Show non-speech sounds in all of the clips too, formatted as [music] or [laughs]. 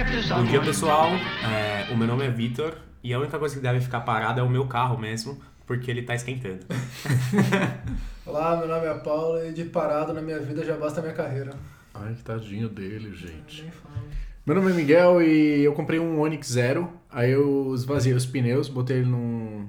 Bom dia, pessoal. É, o meu nome é Vitor e a única coisa que deve ficar parada é o meu carro mesmo, porque ele tá esquentando. [laughs] Olá, meu nome é Paulo e de parado na minha vida já basta a minha carreira. Ai, que tadinho dele, gente. Meu nome é Miguel e eu comprei um Onix Zero. Aí eu esvaziei os pneus, botei ele num,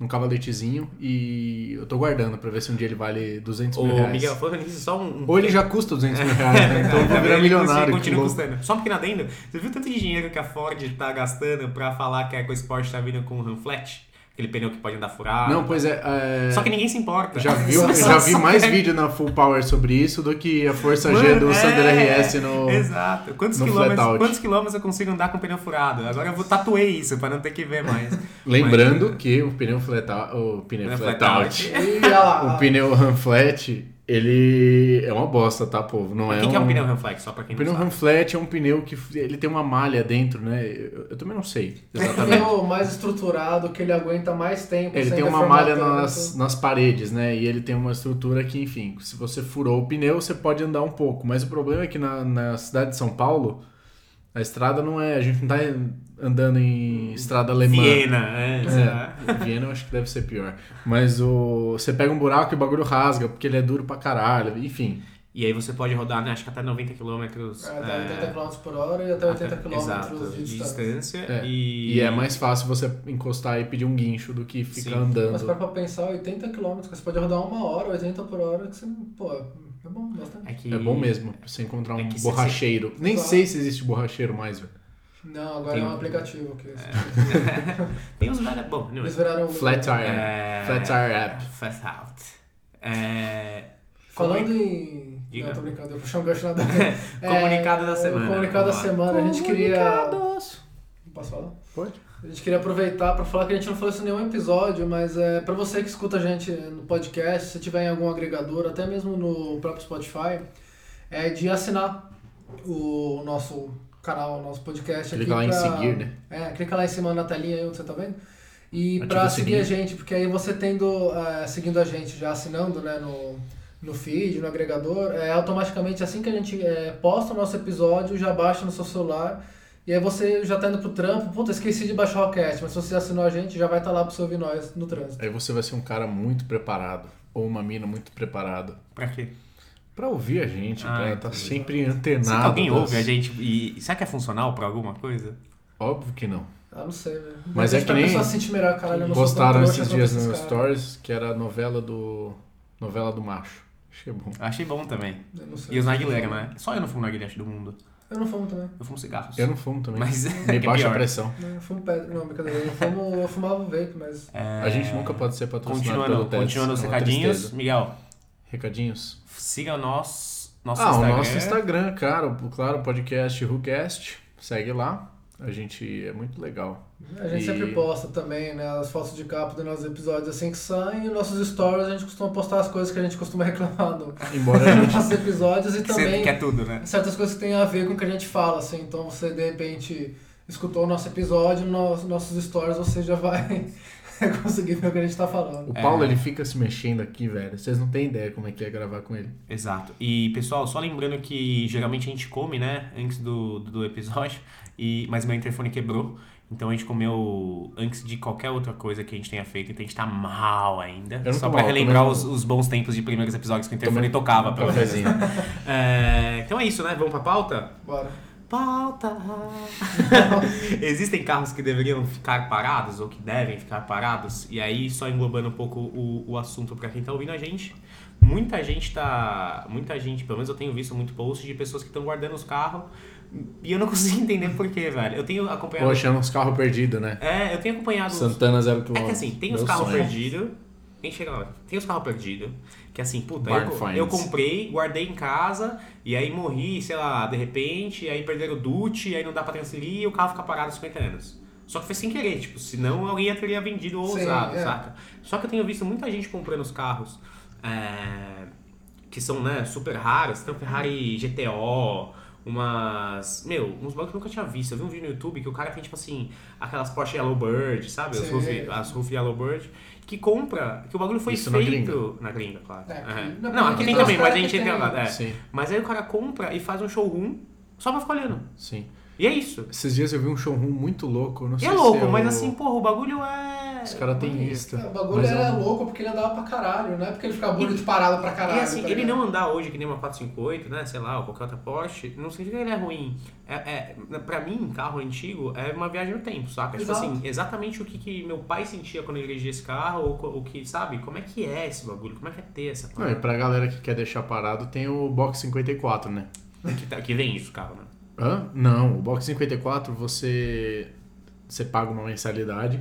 num cavaletezinho e eu tô guardando pra ver se um dia ele vale 200 mil Ô, reais. Miguel, falando nisso, só um. um Ou ele já custa 200 mil reais, né? Então eu vou virar milionário. Continua custando. Só um pequeno adendo. Você viu tanto de dinheiro que a Ford tá gastando pra falar que a EcoSport tá vindo com um flat? Aquele pneu que pode andar furado. Não, pois é. é, Só que ninguém se importa. Já, [laughs] viu, já vi mais vídeo na Full Power sobre isso do que a Força G do é, Sander RS no. Exato. Quantos no quilômetros, quantos quilômetros eu consigo andar com pneu furado? Agora eu vou tatuei isso pra não ter que ver mais. [laughs] Lembrando Mas- que o pneu flat out, o pneu Pneu flat, out, out. [laughs] O pneu flat, ele é uma bosta, tá, povo? Não O é que, um... que é um pneu Ramflex? Só pra quem O não pneu sabe. RAM flat é um pneu que ele tem uma malha dentro, né? Eu, eu também não sei exatamente. pneu mais estruturado, que ele aguenta mais tempo. Ele sem tem uma malha nas, nas paredes, né? E ele tem uma estrutura que, enfim, se você furou o pneu, você pode andar um pouco. Mas o problema é que na, na cidade de São Paulo, a estrada não é. A gente não tá andando em estrada alemã. Viena, é. É, Viena eu acho que deve ser pior. Mas o, você pega um buraco e o bagulho rasga, porque ele é duro pra caralho. Enfim, E aí você pode rodar, né, acho que até 90 km. É, até 80 km por hora e até 80 km Exato, de distância. é. E... E... é mais fácil você encostar e pedir um guincho do que ficar Sim. andando. Mas para pra pensar, 80 km, você pode rodar uma hora, 80 por hora, que você, pô, é bom bastante. É, que... É bom mesmo pra você encontrar um É que se- borracheiro. Nem Claro. sei se existe borracheiro mais, velho. Não, agora Tem- é um aplicativo que [laughs] Tem uns velhos... Bom, não eles viraram... Flat Tire. É... Flat Tire App. Flat Out. É... Falando em... Diga. Não, tô brincando, eu puxei um gancho nada. [laughs] Comunicado da o semana, Comunicado da semana, a gente queria... Posso falar? Pode? A gente queria aproveitar para falar que a gente não falou isso em nenhum episódio, mas é para você que escuta a gente no podcast, se tiver em algum agregador, até mesmo no próprio Spotify, é de assinar o nosso canal, o nosso podcast Clica lá aqui em pra- seguir, né? É, clica lá em cima na telinha aí onde você tá vendo. E para seguir a gente, porque aí você tendo, é, seguindo a gente, já assinando né, no, no feed, no agregador, é, automaticamente assim que a gente é, posta o nosso episódio, já baixa no seu celular. E aí você já tá indo pro trampo, puta, esqueci de baixar o cast, mas se você assinou a gente, já vai estar lá pra você ouvir nós no trânsito. Aí você vai ser um cara muito preparado. Ou uma mina muito preparada. Pra quê? Pra ouvir a gente, Ah, pra estar entendi. sempre Será antenado. que alguém das- ouve a gente e... Será que é funcional pra alguma coisa? Óbvio que não. Ah, não sei, velho. Mas De é que nem se sentir melhor, caralho, eu Postaram esses dias esses no caras. Stories que era a novela do. Novela do macho. Achei bom. Achei bom também. Eu não sei. E os narguilera, né? Só eu não fumo narguilé acho, do mundo. Eu não fumo também. Eu fumo cigarros. Eu não fumo também. Mas [laughs] Me que é baixa a pior. pressão. Não, eu fumo pedra. Não, brincadeira. Eu, fumo, eu fumava vape, mas. É, A gente nunca pode ser patrocinado Continuando, pelo continuando os é recadinhos. tristeza. Miguel, Recadinhos? siga o nosso, ah, Instagram. o nosso Instagram, cara. Claro, o podcast WhoCast. Segue lá. A gente é muito legal. A gente E- sempre posta também, né? As fotos de capa dos nossos episódios assim que saem. E nossos stories a gente costuma postar as coisas que a gente costuma [laughs] reclamar do- Embora a dos gente. nossos episódios e Que você também quer tudo, né? certas coisas que tem a ver com o que a gente fala, assim. Então você de repente escutou o nosso episódio, nos nossos stories você já vai [laughs] conseguir ver o que a gente tá falando. O É. Paulo ele fica se mexendo aqui, velho. Vocês não têm ideia como é que é gravar com ele. Exato. E, pessoal, só lembrando que geralmente a gente come, né? Antes do, do episódio. E, mas meu interfone quebrou. Então a gente comeu antes de qualquer outra coisa que a gente tenha feito. Então a gente tá mal ainda. Só pra mal, relembrar os, os bons tempos de primeiros episódios que o interfone Tomei tocava. Pra cafezinho. [laughs] É, então é isso, né? Vamos pra pauta? Bora. Pauta! [laughs] Existem carros que deveriam ficar parados ou que devem ficar parados, e aí só englobando um pouco o, o assunto pra quem tá ouvindo a gente. Muita gente tá. Muita gente, pelo menos eu tenho visto muito post de pessoas que estão guardando os carros e eu não [laughs] consigo entender por quê, velho. Eu tenho acompanhado. Ou achando uns carros perdidos, né? É, eu tenho acompanhado. Santana zero km. é que assim, tem os carros perdidos. Nem chega lá. Tem os carros perdidos. Que assim, puta, eu, finds. eu comprei, guardei em casa, e aí morri, sei lá, de repente, e aí perderam o DUT, e aí não dá pra transferir e o carro fica parado 50 anos. Só que foi sem querer, tipo, senão alguém já teria vendido ou Sim, usado, é. saca? Só que eu tenho visto muita gente comprando os carros é, que são, né, super raros. Tem um Ferrari GTO, umas. Meu, uns bancos que eu nunca tinha visto. Eu vi um vídeo no YouTube que o cara tem, tipo assim, aquelas Porsche Yellowbird, sabe? As roof, as roof Yellowbird. Que compra, que o bagulho foi Isso na feito. gringa. Na gringa, claro. É, aqui- Não, não, aqui tem também, mas a gente que entra tem- lá. É. Sim. Mas aí o cara compra e faz um showroom Só pra ficar olhando. Sim. E é isso. Esses dias eu vi um showroom muito louco. Não E sei é se louco, é mas assim, porra, o bagulho é. Os caras têm isso. É, o bagulho Mas era é um- louco porque ele andava pra caralho, não é porque ele ficava bonito parado pra caralho. E assim, tá ele não andar hoje que nem uma 458, né? Sei lá, ou qualquer outra Porsche, não significa que ele é ruim. É, é, pra mim, carro antigo é uma viagem no tempo, saca? Tipo Exato. assim, exatamente o que, que meu pai sentia quando ele dirigia esse carro, ou o que, sabe? Como é que é esse bagulho? Como é que é ter essa Não, e pra galera que quer deixar parado, tem o Box 54, né? que, tá- que vem isso, carro, né? Hã? Não, o Box 54 você você paga uma mensalidade.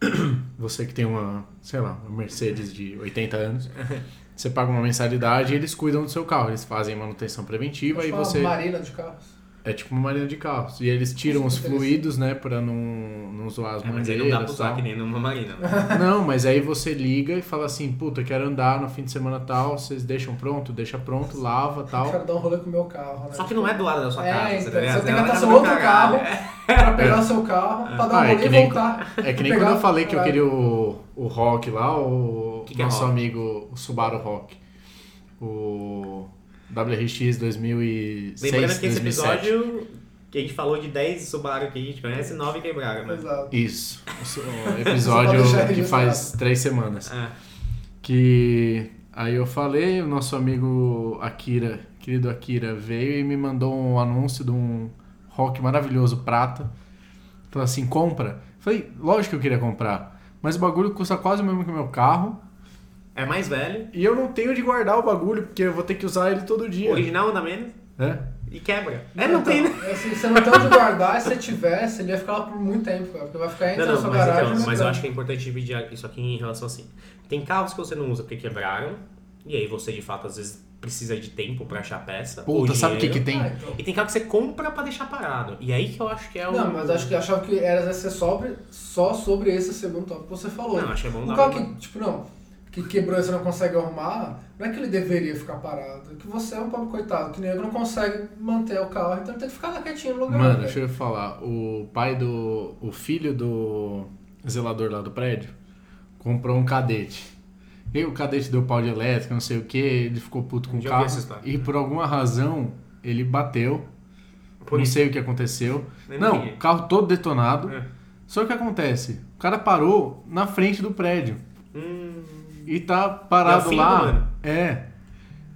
[clears throat] Você que tem uma, sei lá, uma Mercedes de 80 anos, [laughs] você paga uma mensalidade e eles cuidam do seu carro. Eles fazem manutenção preventiva e você marina de carros. É tipo uma marina de carros. E eles tiram os fluidos, né, pra não, não zoar as É, mas aí não dá pra mangueiras e usar tal. que nem numa marina. né? [laughs] Não, mas aí você liga e fala assim, puta, quero andar no fim de semana tal, vocês deixam pronto? Deixa pronto, lava Eu tal. quero dar um rolê com o meu carro, né? Só que não é do lado da sua É, casa, então, tá ligado? você tem que É andar seu outro carro pra pegar o seu carro, pra dar um Ah, é rolê e nem- voltar. É que nem quando eu falei que eu queria o, o Rock lá, o Que que é nosso Rock? amigo o Subaru Rock. O WRX 2006, Lembrando que esse 2007. episódio, que a gente falou de 10 Subaru que a gente conhece, 9 quebraram, né? Exato. Isso, o [laughs] episódio deixar que faz três semanas. É. Que aí eu falei, o nosso amigo Akira, querido Akira, veio e me mandou um anúncio de um rock maravilhoso prata. Falou assim, compra. Falei, lógico que eu queria comprar. Mas o bagulho custa quase o mesmo que o meu carro. É mais velho, E eu não tenho de guardar o bagulho, porque eu vou ter que usar ele todo dia. original anda menos É? e quebra. É, não Então, tem, né? Assim, você não tem onde guardar, se você tivesse, ele ia ficar lá por muito tempo, cara, porque vai ficar entre Não, a não, sua mas, garagem então, e o mas eu acho que é importante dividir isso aqui em relação assim. Tem carros que você não usa porque quebraram, e aí você de fato às vezes precisa de tempo pra achar peça. ou Puta, sabe o que que tem? Ah, então. E tem carro que você compra pra deixar parado. E aí que eu acho que é o. Não, mas acho que achava que era ser sobre, só sobre esse segundo tópico que você falou. Não, acho que é bom Um carro que, tipo, não, que quebrou e você não consegue arrumar, não é que ele deveria ficar parado, é que você é um pobre coitado, que eu não consegue manter o carro, então ele tem que ficar lá quietinho no lugar. Mano, velho. deixa eu falar. O pai do. O filho do zelador lá do prédio comprou um cadete. E o cadete deu pau de elétrica, não sei o que, ele ficou puto com o carro. E por alguma razão ele bateu. Por não isso. sei o que aconteceu. Nem não, ninguém. o carro todo detonado. É. Só que o que acontece? O cara parou na frente do prédio. Hum, E tá É parado filho lá. É.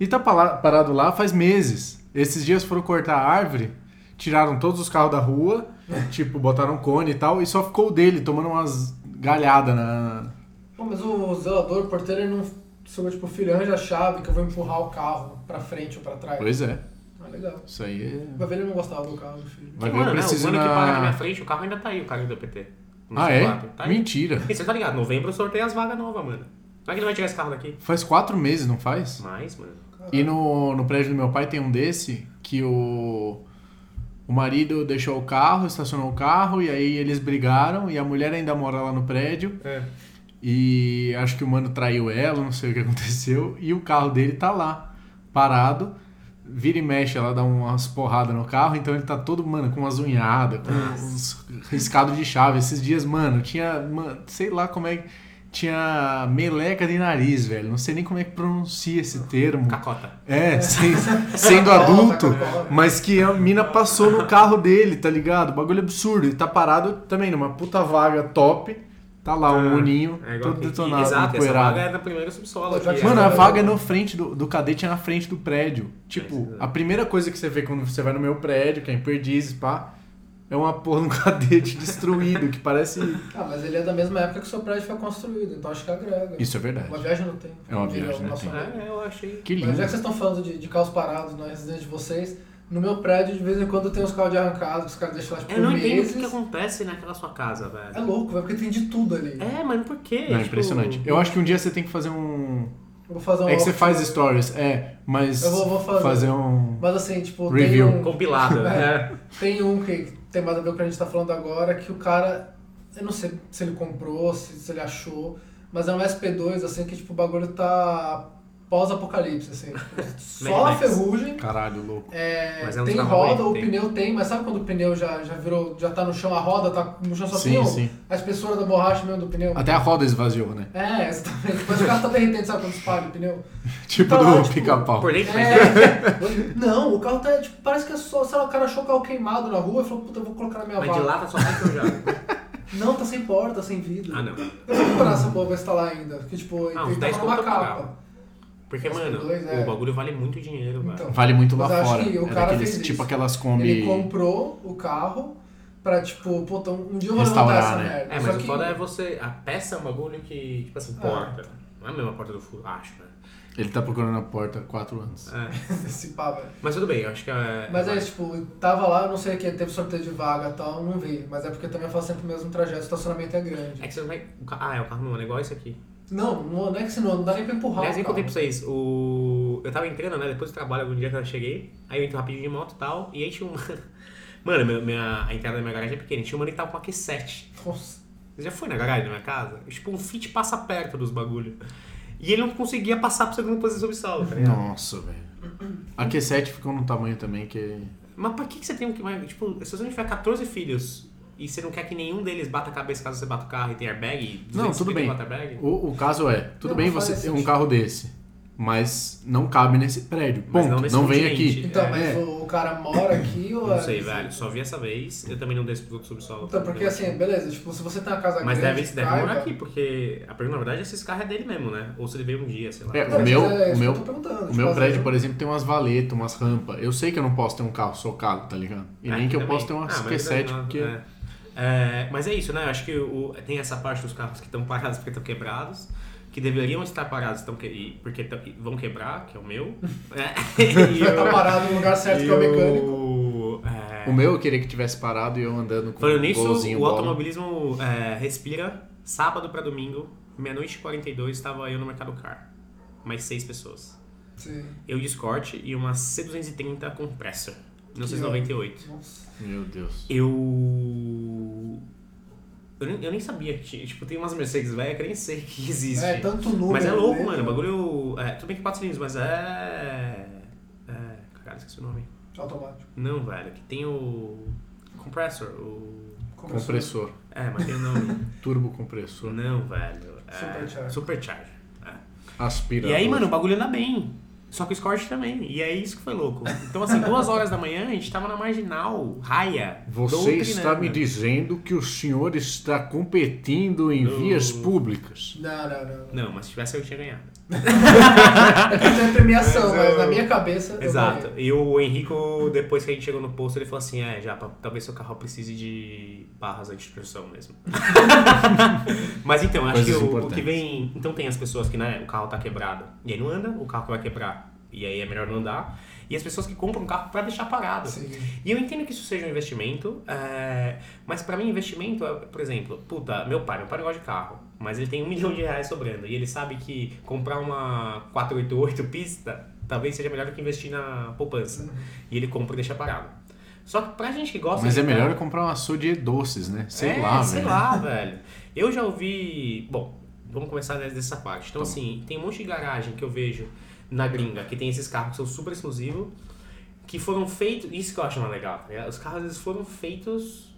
E tá parado lá faz meses. Esses dias foram cortar a árvore, tiraram todos os carros da rua, [laughs] tipo, botaram cone e tal, e só ficou o dele tomando umas galhadas na. Pô, mas o zelador, o porteiro, ele não chegou, tipo, filho, arranja a chave que eu vou empurrar o carro pra frente ou pra trás. Pois é. Ah, legal. Isso aí é. Vai ver ele não gostava do carro do filho. Vai ver, eu mano, né? O mano que para na minha na. frente, o carro ainda tá aí, o cara do PT. Ah, é? C4, Tá. Mentira. E você tá ligado? Novembro sorteia as vagas novas, mano. Como é que ele vai tirar esse carro daqui? Faz quatro meses, não faz? Mais, mano. E no, no prédio do meu pai tem um desse que o, o marido deixou o carro, estacionou o carro, e aí eles brigaram, e a mulher ainda mora lá no prédio. É. E acho que o mano traiu ela, não sei o que aconteceu. E o carro dele tá lá, parado. Vira e mexe, ela dá umas porradas no carro, então ele tá todo, mano, com umas unhadas, com uns riscados de chave. Esses dias, mano, tinha, mano, sei lá como é que. Tinha meleca de nariz, velho. Não sei nem como é que pronuncia esse termo. Cacota. É, sem- sendo adulto, mas que a mina passou no carro dele, tá ligado? Bagulho absurdo. E tá parado também numa puta vaga top. Tá lá um moninho, É todo aqui. detonado, Exato, essa vaga é na primeira que- Mano, a É. vaga é no frente do, do cadete, é na frente do prédio. Tipo, É. a primeira coisa que você vê quando você vai no meu prédio, que é em Perdizes, pá, é uma porra de um [laughs] cadete destruído, que parece... Ah, mas ele é da mesma época que o seu prédio foi construído, então acho que agrega. Isso é verdade. Uma viagem no tempo. É uma viagem no tempo. É, eu achei. Que lindo. Mas já que vocês estão falando de, de carros parados na residência de vocês, no meu prédio de vez em quando tem uns carros de arrancado, que os caras deixam lá tipo, Eu não entendo o que, acontece naquela sua casa, É velho. louco, velho, porque tem de tudo ali. É, mano, por quê? Não, é Tipo, impressionante. Eu acho que um dia você tem que fazer um... Eu vou fazer um. É que você faz stories, é, mas Eu vou- vou fazer. um... Mas assim, tipo, Review. tem um. Compilado. [laughs] é. Tem um que tem mais a ver com o que a gente tá falando agora, que o cara. Eu não sei se ele comprou, se, se ele achou, mas é um SP2, assim, que tipo, o bagulho tá pós-apocalipse, assim. [laughs] Só a ferrugem. Caralho, louco. É, Mas é um tem roda, que o tem. pneu tem, mas sabe quando o pneu já, já virou, já tá no chão, a roda tá no chão só Sim, tem sim. a espessura da borracha mesmo do pneu? Até a roda esvaziou, né? É, exatamente. Mas o carro tá derretendo, sabe quando espalha o pneu? [laughs] Tipo Tá lá, do tipo, pica-pau. Por dentro, mas É. [laughs] Não, o carro tá, tipo, parece que é só, sei lá, o cara achou o carro queimado na rua e falou, puta, eu vou colocar na minha mas de vaga. lá tá só enferrujado. Não, tá sem porta, sem vidro. Ah, não. Eu vou procurar essa porra, se tá lá ainda. Porque, tipo, Ah, 10 tava numa conto eu capa. Porque, Mas mano, dois, é. o bagulho vale muito dinheiro, velho. Então. Vale muito lá Mas eu acho fora. que o Era cara fez tipo isso. aquelas Kombi. Ele comprou o carro pra, tipo, puta, um dia eu vou Restaurar, levantar essa né? merda. É, Só mas o que- foda é você. A peça é um bagulho que, tipo assim, Ah. porta. Não é a mesma porta do furo, acho, né? Ele tá procurando a porta há quatro anos. É. [laughs] Esse pá, velho. Mas tudo bem, eu acho que é. Mas é isso, tipo, tava lá, eu não sei o que, teve sorteio de vaga e tal, não vi. Mas é porque também eu faço sempre o mesmo trajeto, o estacionamento é grande. É que você não vai. o Ah, é o carro não, é igual esse aqui. Não, não não é que se não, não dá nem pra empurrar Aliás, nem contei pra vocês. O... Eu tava entrando, né? Depois do trabalho, algum dia que eu cheguei. Aí eu entro rapidinho de moto e tal. E aí tinha um. [laughs] Mano, minha, minha- a entrada da minha garagem é pequena. Tinha um mano que tava com uma Q7. Nossa. Você já foi na garagem da minha casa? Tipo, um Fit passa perto dos bagulho. E ele não conseguia passar pro segundo posição subsolo, tá ligado? Nossa, velho. A Q7 ficou num tamanho também que. Mas pra que, que você tem um que. mais- Tipo, se você não tiver 14 filhos e você não quer que nenhum deles bata a cabeça caso você bata o carro e tem airbag, e Não, tudo bem. 254 airbag, O, o caso é, tudo Não, bem não você ter um carro desse, mas não cabe nesse prédio. Mas Ponto. não Não, nesse vem continente. aqui. Então, É. mas o, o cara mora aqui [coughs] ou Não é- sei, velho. Só vi essa vez. Eu também não desço pro outro subsolo. Então, porque assim, beleza, tipo, se você tem uma casa Mas grande. deve, deve caiba- morar aqui, porque a pergunta, na verdade, é se esse carro é dele mesmo, né? Ou se ele veio um dia, sei lá. É, Não, o meu, mas é isso o meu, o tipo, meu às prédio, por exemplo, tem umas valetas, umas rampas. Eu sei que eu não posso ter um carro socado, tá ligado? E É, nem que eu também. posso ter uma Ah, mas Q7, não, porque. é. É, mas é isso, né? Eu acho que o- tem essa parte dos carros que estão parados porque estão quebrados, que deveriam estar parados estão que, porque tão- vão quebrar, que é o meu. [laughs] É, [laughs] e tá o- parado no lugar certo que é o mecânico. o- é, O meu eu queria que tivesse parado e eu andando com Falando um nisso, o bola. automobilismo é, respira. Sábado pra domingo, meia-noite e 42, estava eu no Mercado Car. Mais seis pessoas. Sim. Eu de Escort e uma C230 Compressor. 1998. Nossa. Meu Deus. Eu. Eu nem, eu nem sabia que tinha. Tipo, tem umas Mercedes velhas que eu nem sei que [laughs] existe. É, tanto número. mas é louco, né, mano. O bagulho. É, tudo bem que 4 cilindros, mas é. É. Caralho, esqueci o nome. Automático. Não, velho. Que tem o. Compressor. O. Compressor. É, mas tem o nome. [laughs] Turbo compressor. Não, velho. É, Supercharger. Supercharger. É. Aspirador. E aí, mano, o bagulho anda bem. Só que o Escort também. E é isso que foi louco. Então, assim, duas horas da manhã, a gente tava na marginal, raia. Você está me dizendo que o senhor está competindo em No- vias públicas. Não, não, não. Não, mas se tivesse eu tinha ganhado. É [laughs] que tem premiação, Mas mas, eu- na minha cabeça. Exato. ganhei. E o Henrico, depois que a gente chegou no posto, ele falou assim: é, já, talvez seu carro precise de barras anti-dispersão mesmo. [laughs] Mas então, acho Coisas que o, o que vem. Então tem as pessoas que, né, o carro tá quebrado e aí não anda, o carro que vai quebrar e aí é melhor não andar. E as pessoas que compram um carro pra deixar parado. Sim. E eu entendo que isso seja um investimento, é, mas pra mim investimento é, por exemplo, puta, meu pai, meu pai não gosta de carro, mas ele tem um milhão de reais sobrando e ele sabe que comprar uma 488 pista talvez seja melhor do que investir na poupança. E ele compra e deixa parado. Só que pra gente que gosta Mas de é melhor eu comprar uma Sode doces, né? Sei é, lá, sei velho. lá, velho. Eu já ouvi. Bom, vamos começar des- dessa parte. Então, bom. assim, tem um monte de garagem que eu vejo na gringa que tem esses carros que são super exclusivos, que foram feitos. Isso que eu acho mais legal. tá? Os carros eles foram feitos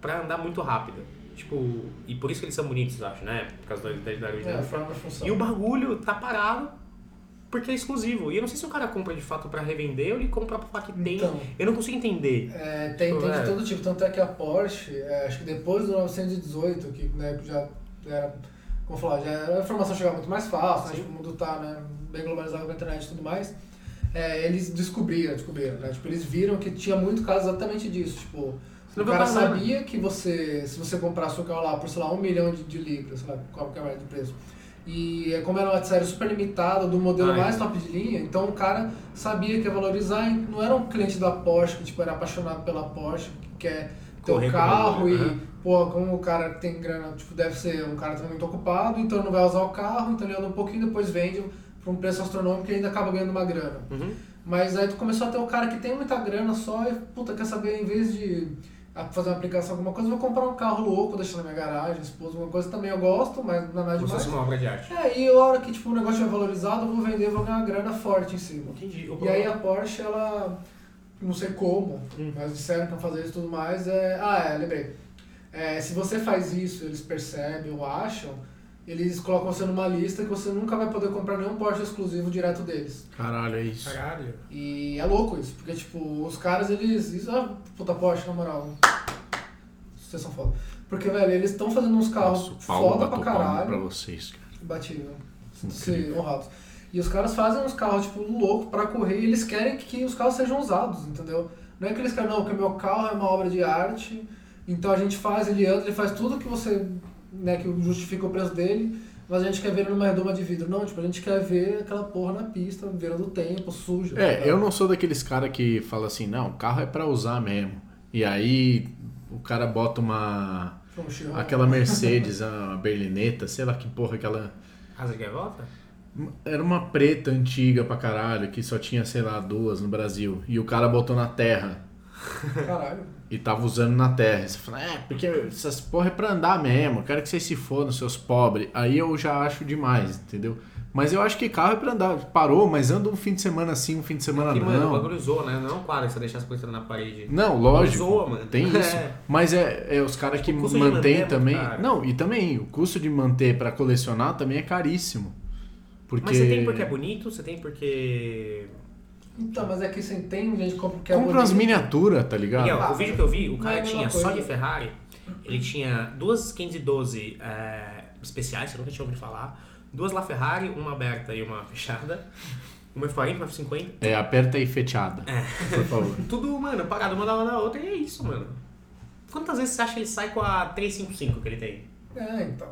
pra andar muito rápido. Tipo, e por isso que eles são bonitos, acho, né? Por causa da da- da É, da. E o bagulho tá parado porque é exclusivo. E eu não sei se o cara compra de fato pra revender ou ele compra pra falar que tem. Então. Eu não consigo entender. É, tem, Tipo, tem é. de todo tipo, tanto é que a Porsche, é, acho que depois do 918, que né, já era, como falar, já era, a informação chegava muito mais fácil, né, tipo, o mundo tá né, bem globalizado com a internet e tudo mais, é, eles descobriram, descobriram, né, tipo, eles viram que tinha muito caso exatamente disso, tipo, Você o cara problema. sabia que você, se você comprasse o carro lá por, sei lá, um milhão de, de libras, sei lá, qualquer merda de preço, e é, como era uma série super limitada, do modelo Ah, mais é. top de linha, então o cara sabia que ia valorizar, não era um cliente da Porsche que tipo, era apaixonado pela Porsche, que quer ter o o carro e, né? pô, como o cara tem grana, tipo, deve ser um cara também muito ocupado, então não vai usar o carro, então ele anda um pouquinho, depois vende por um preço astronômico e ainda acaba ganhando uma grana. Uhum. Mas aí tu começou a ter o cara que tem muita grana só e, puta, quer saber, em vez de fazer uma aplicação, alguma coisa, eu vou comprar um carro louco, deixar na minha garagem, esposa, alguma coisa também eu gosto, mas não é nada Como se demais. uma obra de arte. É, e a hora que tipo, o negócio é valorizado, eu vou vender, vou ganhar uma grana forte em cima. Entendi. E aí a Porsche, ela, não sei como, Hum. mas disseram que fazer isso e tudo mais, é... Ah, é, lembrei. É, se você faz isso, eles percebem ou acham, eles colocam você numa lista que você nunca vai poder comprar nenhum Porsche exclusivo direto deles. Caralho, é isso. Caralho. E é louco isso, porque tipo, os caras, eles... Isso, ah, puta Porsche, na moral. Vocês são foda. Porque, velho, eles estão fazendo uns carros Nossa, o foda pra caralho. pra vocês, cara. Né? Sinto-se honrados. E os caras fazem uns carros, tipo, louco pra correr e eles querem que os carros sejam usados, entendeu? Não é que eles querem, não, porque meu carro é uma obra de arte, então a gente faz, ele anda, ele faz tudo que você, né, que justifica o preço dele, mas a gente quer ver ele numa redoma de vidro. Não, tipo, a gente quer ver aquela porra na pista, virando o tempo, suja. É, eu não sou daqueles cara que fala assim, não, o carro é pra usar mesmo. E aí o cara bota uma. Como Chiron. aquela Mercedes, a berlineta, sei lá que porra, aquela. Asa de gaivota? Era uma preta antiga pra caralho, que só tinha, sei lá, duas no Brasil. E o cara botou na terra. Caralho. E tava usando na terra. Você fala, é, porque essas porra é pra andar mesmo. Eu quero que vocês se fodam, seus pobres. Aí eu já acho demais, entendeu? Mas eu acho que carro é pra andar. Parou, mas anda um fim de semana sim, um fim de semana Que, mano, o não. bagulho zoa, né? Não é um quadro que você deixa as coisas na parede. Não, lógico. Zoa, mano. Tem [laughs] isso. É. Mas é, é os caras que mantêm é também. Não, e também o custo de manter pra colecionar também é caríssimo. Porque Mas você tem porque é bonito, você tem porque. Então, mas é que você tem gente que compra porque é compra umas miniaturas, tá ligado? Miguel, Ah, o vídeo que eu vi, o cara é tinha só coisa. de Ferrari, ele tinha duas 512 é, especiais, você nunca tinha ouvido falar, duas La Ferrari, uma aberta e uma fechada, uma F40, uma F50, É, aperta aí fechada. É. Por favor. [laughs] tudo, mano, parado uma da uma da outra e é isso, mano. Quantas vezes você acha que ele sai com a 355 que ele tem? É, então.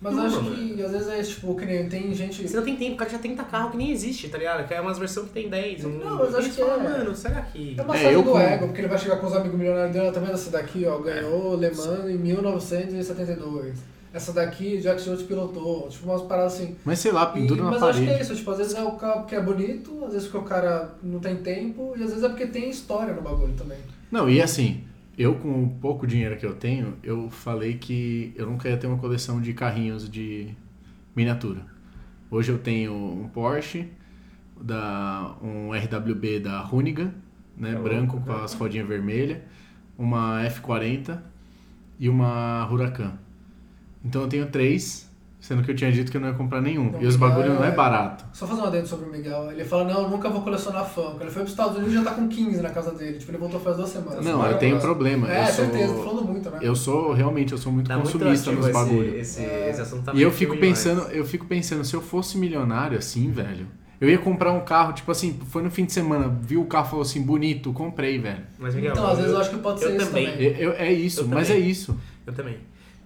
Mas Não, acho mano. que às vezes é tipo, que nem tem gente. Você não tem tempo, o cara já tem 30 carro que nem existe, tá ligado? Que é umas versões que tem 10. Um, Não, mas e acho que fala, é- mano, será que. É uma É, série eu do com- ego, porque ele vai chegar com os amigos milionários dele, tá vendo essa daqui, ó, ganhou Le Mans em 1972. Essa daqui, Jack Stewart pilotou, tipo umas paradas assim. Mas sei lá, E- pendura na mas eu acho que é parede. isso, tipo, às vezes é o carro porque é bonito, às vezes porque o cara não tem tempo, e às vezes é porque tem história no bagulho também. Não, e assim, eu com o pouco dinheiro que eu tenho, eu falei que eu nunca ia ter uma coleção de carrinhos de miniatura. Hoje eu tenho um Porsche, da, um RWB da Hoonigan, né, Tá branco com as rodinhas vermelhas, uma F40 e uma Huracan. Então eu tenho três, sendo que eu tinha dito que eu não ia comprar nenhum. Não, e os bagulho não é é- barato. Só fazer um adendo sobre o Miguel. Ele fala, não, eu nunca vou colecionar Funko. Ele foi pros Estados Unidos e já tá com 15 na casa dele. Tipo, ele voltou faz duas semanas. Não, Semana eu tenho passada. problema. É, eu sou, certeza, tô falando muito, né? Eu sou, realmente, eu sou muito Tá muito consumista ativo nos esse- bagulhos. Esse, É. esse assunto tá E meio eu fico pensando, eu fico pensando, se eu fosse milionário assim, velho, eu ia comprar um carro, tipo assim, foi no fim de semana, viu o carro e falou assim, bonito, comprei, velho. Mas, Miguel, Então, às vezes eu acho que pode eu ser isso também. também. Eu- eu- é isso, Eu mas também. é isso. Eu também.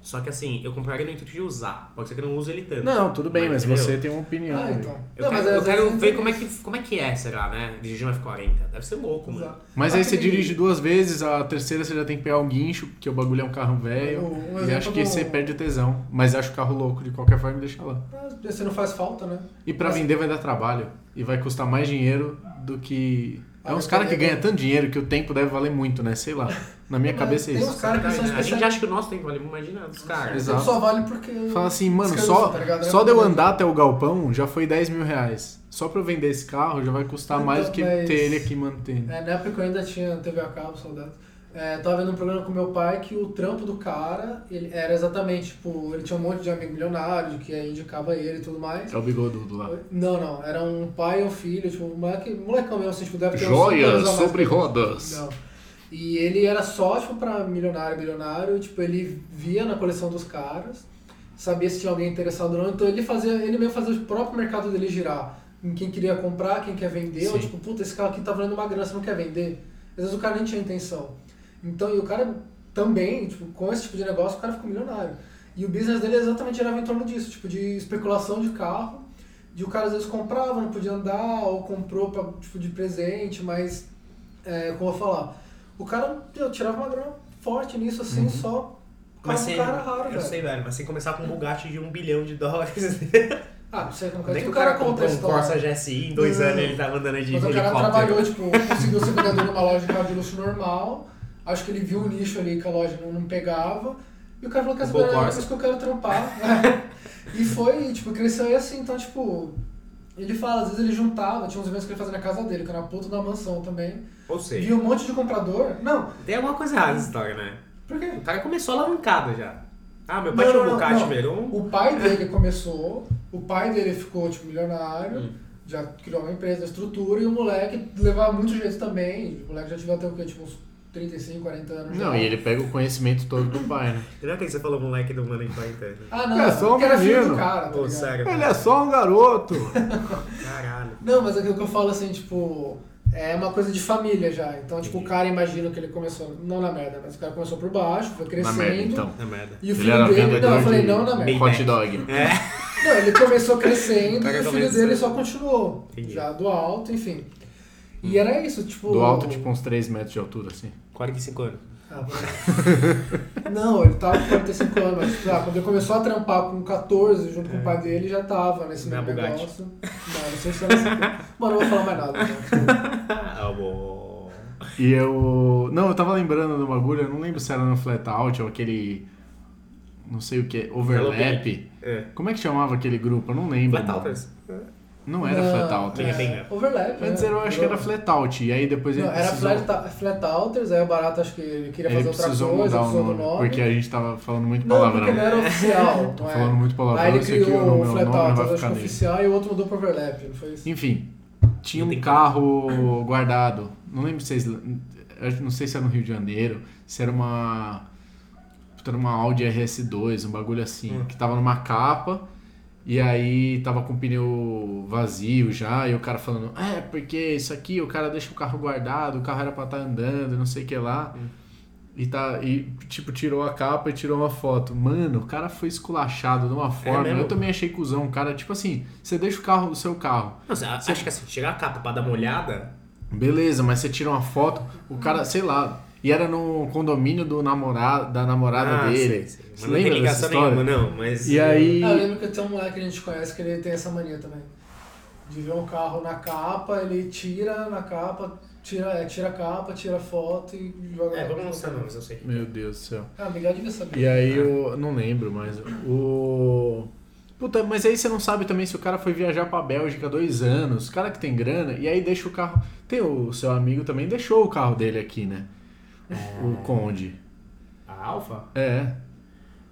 Só que assim, eu compraria no intuito de usar. Pode ser que eu não use ele tanto. Não, tudo bem, mas, entendeu? você tem uma opinião. Ah, então. Eu Não, quero, mas eu quero ver tem- como é, que, como é que é, será, né? Dirigir um F40. Deve ser louco, mano. Exato. Mas Ah, aí você dirige duas vezes, a terceira você já tem que pegar um guincho, porque o bagulho é um carro velho. Um e acho que do- você perde o tesão. Mas acho o carro louco, de qualquer forma, deixa lá. Você não faz falta, né? E pra Mas- vender vai dar trabalho. E vai custar mais dinheiro do que. É Ah, uns caras que ganham tanto dinheiro que o tempo deve valer muito, né? Sei lá. [laughs] Na minha cabeça é tem isso. uns caras que são a gente especialistas. acha que o nosso tempo vale, imagina dos caras. Exato. Só vale porque. Fala assim, mano, só, tá ligado? só É de eu andar até o galpão já foi 10 mil reais. Só pra eu vender esse carro já vai custar Então, mais do que mas- ter ele aqui mantendo. É, na época que eu ainda tinha TV a cabo, saudades. É, tava vendo um programa com meu pai que o trampo do cara ele era exatamente, tipo, ele tinha um monte de amigo milionário que indicava ele e tudo mais. É o bigodudo lá. Não, não, era um pai e um filho, tipo, um moleque, molecão mesmo, assim, tipo, deve ter uns cinco anos a mais rodas. Não. E ele era só, tipo, pra milionário, bilionário, tipo, ele via na coleção dos caras, sabia se tinha alguém interessado ou não, então ele fazia, ele mesmo fazia o próprio mercado dele girar. Em quem queria comprar, quem quer vender, ou tipo, puta, esse carro aqui tá valendo uma grana, você não quer vender? Às vezes o cara nem tinha intenção. Então, e o cara também, tipo, com esse tipo de negócio, o cara ficou milionário. E o business dele exatamente girava em torno disso, tipo, de especulação de carro, de o cara às vezes comprava, não podia andar, ou comprou pra, tipo, de presente, mas, é, como eu vou falar, o cara eu, tirava uma grana forte nisso, assim, só por Mas você, do cara raro, eu velho. sei, velho, mas você começar com um Bugatti de um bilhão de dólares. Ah, não [laughs] sei como Nem que que o o cara cara comprou um. Corsa GSI em dois Não. anos ele tava andando de Mas o cara helicóptero. trabalhou, tipo, conseguiu ser vendedor numa loja de carro de luxo normal, Acho que ele viu um nicho ali que a loja não, não pegava. E o cara falou, Um saber, pouco é isso que eu quero trampar. [laughs] e foi, tipo, cresceu aí assim. Então, tipo, ele fala, às vezes ele juntava, tinha uns eventos que ele fazia na casa dele, que era na puta da mansão também. Ou seja, Via um monte de comprador. Não, tem alguma coisa errada nessa história, né? por quê? O cara começou alavancado já. Ah, meu pai Não, tinha um Bugatti. Veyron. O pai dele começou, o pai dele ficou, tipo, milionário, Hum. já criou uma empresa, estrutura, e o moleque levava muito jeito também. O moleque já devia ter o quê? Tipo, uns 35, 40 anos já. Não, e ele pega o conhecimento todo do pai, né? Não é que você falou moleque do mano de pai inteiro. Ah, não, É só um menino. do cara, tá Pô, ligado? sério. Ele é só um garoto. [laughs] Caralho. Não, mas é o que eu falo assim, tipo, é uma coisa de família já. Então, tipo, o cara imagina que ele começou, não na merda, mas o cara começou por baixo, foi Na crescendo. merda, então. É merda. E o Ele filho era dele, não, eu falei, de não na merda. hot dog. É. [laughs] Não, ele começou crescendo e o filho dele só continuou. Entendi. Já do alto, enfim. E era isso, tipo. Do alto, tipo, uns 3 metros de altura, assim. 45 anos. Ah, bom. [laughs] não, ele tava com 45 anos, mas tipo, ah, quando ele começou a trampar com 14, junto com o pai dele, já tava nesse Na mesmo Bugatti. negócio. Não, não sei se era assim. Mano, não vou falar mais nada. Né? [laughs] Ah, bom. E eu. Não, eu tava lembrando do bagulho, eu não lembro se era no flat out ou aquele. Não sei o que, overlap. É. Como é que chamava aquele grupo? Eu não lembro. Flat. Outers. Não era flat out. Tem, é, né? Overlap. Antes né? eu acho que era flat out. E aí depois Não, ele era precisou, flat, flat Outers, aí o Barato acho que ele queria ele fazer outra coisa, mudar o nome, do nome. Porque a gente tava falando muito Não, palavrão. porque não era oficial. [laughs] Tô não é. falando muito palavrão, Aí ele aqui, criou o Flat Outers, acho que nele. oficial, e o outro mudou pro Overlap, não foi isso? Enfim, tinha Não um carro [laughs] guardado. Não lembro se vocês. Não sei se era no Rio de Janeiro, se era uma. Era uma Audi RS2, um bagulho assim, Hum. que tava numa capa. E aí tava com o pneu vazio já, e o cara falando, é, porque isso aqui o cara deixa o carro guardado, o carro era pra estar andando, não sei o que lá. Hum. E, tá, e, tipo, tirou a capa e tirou uma foto. Mano, o cara foi esculachado de uma forma. mesmo? eu também achei cuzão. O cara, tipo assim, você deixa o carro do seu carro. Não, você, acho que assim, chegar a capa pra dar uma olhada. Beleza, mas você tira uma foto, o cara, sei lá. E era no condomínio do namorado, da namorada ah, dele. sei, sei. Você Mas não tem ligação história? nenhuma, não. Mas. E aí. Ah, eu lembro que tem um moleque que a gente conhece que ele tem essa mania também. De ver um carro na capa, ele tira na capa, tira, é, tira a capa, tira a foto e joga É, na vamos mostrar nomes, eu sei. Meu Deus do céu. Ah, Miguel devia saber. E aí eu não lembro, mas o. Puta, mas aí você não sabe também se o cara foi viajar pra Bélgica há dois anos, o cara que tem grana, e aí deixa o carro. Tem o seu amigo também, deixou o carro dele aqui, né? O Conde. A Alfa É,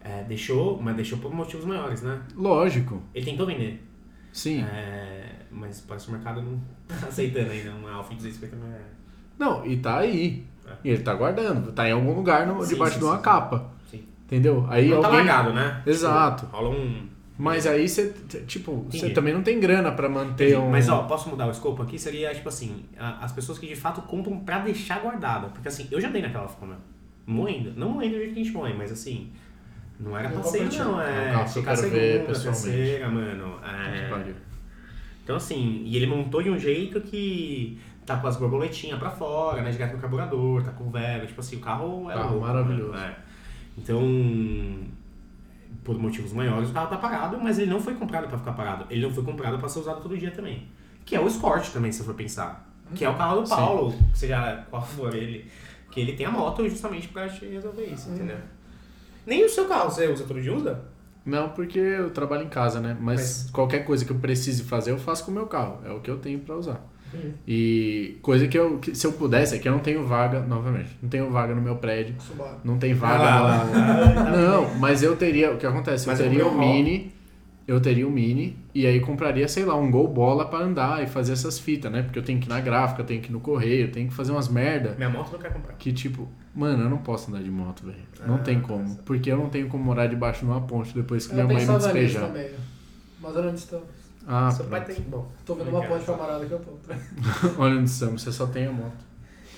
é, deixou, mas deixou por motivos maiores, né? lógico. Ele tentou vender. Sim. É, mas parece que o mercado não [laughs] tá aceitando ainda uma Alfa de 250 mil reais. Não, e tá aí. É. E ele tá guardando, tá em algum lugar no- Sim, debaixo sim, de uma sim. capa. Sim. Entendeu? Aí não tá alguém- largado, né? Exato. Tipo, rola um. Mas aí você, tipo, você Entendi. também não tem grana pra manter um. Mas ó, posso mudar o escopo aqui? Seria tipo assim, a- as pessoas que de fato compram pra deixar guardada. Porque assim, eu já dei naquela forma. Moendo. Não moendo do jeito que a gente moe, mas assim. Não era passeio, não. É um É, ficar quero ver segunda, pessoalmente. terceira, mano. É, pariu. então assim, e ele montou de um jeito que tá com as borboletinhas pra fora, né? Direto no carburador, tá com o velho. Tipo assim, o carro é Carro louco, maravilhoso. né? É. Então, por motivos maiores, o carro tá parado, mas ele não foi comprado pra ficar parado. Ele não foi comprado pra ser usado todo dia também. Que é o Escort também, se você for pensar. Que é o carro do Sim. Paulo, seja qual for ele. Que ele tem a moto justamente pra te resolver isso, entendeu? Nem o seu carro você usa todo dia, usa? Não, porque eu trabalho em casa, né? Mas, Mas- qualquer coisa que eu precise fazer, eu faço com o meu carro. É o que eu tenho pra usar. E coisa que eu, que se eu pudesse, é que eu não tenho vaga, novamente, não tenho vaga no meu prédio, Subaru. não tem Ah, vaga lá. [laughs] Não, mas eu teria, o que acontece? Mas eu é teria o um Mini, eu teria um Mini, e aí compraria, sei lá, um Gol Bola pra andar e fazer essas fitas, né? Porque eu tenho que ir na gráfica, eu tenho que ir no correio, eu tenho que fazer umas merda. Minha moto não quer comprar. Que tipo, mano, eu não posso andar de moto, velho. Não Ah, tem como. Porque eu não tenho como morar debaixo de uma ponte depois que Eu minha mãe me despejar. Mas onde estamos. Ah, Seu pai pronto. tem. Bom. Tô vendo uma ponte pra amarada que eu tô. [laughs] Olha onde estamos, você só tem a moto.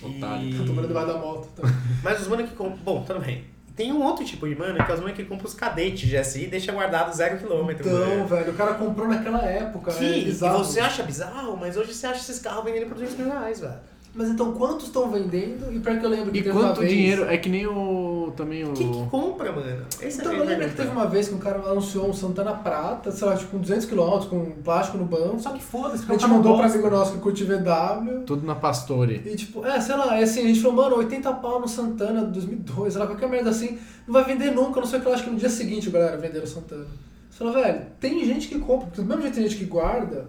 Otário. E... Eu tô vendo debaixo da moto. Então. Mas os mano que compram. Bom, tudo bem. Tem um outro tipo de mano, que é os mano que compram os cadetes GSI e deixa guardado zero quilômetro. Então, né? velho, o cara comprou naquela época, Sim, né? e Bizarro. você acha bizarro, mas hoje você acha esses carros vendendo por 200 mil reais, velho. Mas então, quantos estão vendendo? E pior que eu lembro que E teve uma quanto vez- dinheiro. É que nem o. o, também o... Quem que compra, mano? Esse Então, é eu lembro que teve uma vez que um cara anunciou um Santana Prata, sei lá, tipo, com 200km, com plástico no banco. Só que foda-se, A gente mandou pra amigo nosso que curte VW. Tudo na Pastore. E tipo, é, sei lá, é assim, a gente falou, mano, 80 pau no Santana 2002, sei lá, qualquer merda assim, não vai vender nunca, não sei o que, eu acho que no dia seguinte a galera venderam o Santana. Você fala, velho, tem gente que compra, porque do mesmo jeito tem gente que guarda,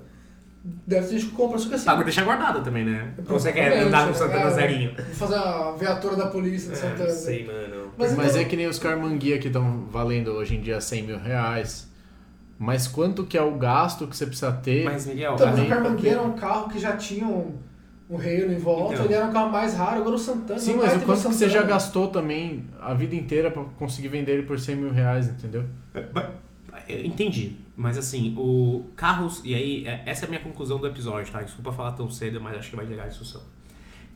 deve ter gente que compra, só que assim. Pago deixar guardado também, né? Ou você quer provavelmente, andar com? Santana É, zerinho? Fazer a viatura da polícia de É, Santana. não sei, mano. Mas Mas, então- é que nem os Carmanguia que estão valendo hoje em dia 100 mil reais. Mas quanto que é o gasto que você precisa ter? Mas, Miguel, Então, mas também o Carmangueira era um carro que já tinha um, um Halo em volta, Então. ele era um carro mais raro, agora o Santana. Sim, mas o quanto que você já gastou também a vida inteira pra conseguir vender ele por 100 mil reais, entendeu? Eu entendi, mas assim, o carros, e aí, é- essa é a minha conclusão do episódio, tá? Desculpa falar tão cedo, mas acho que vai gerar discussão.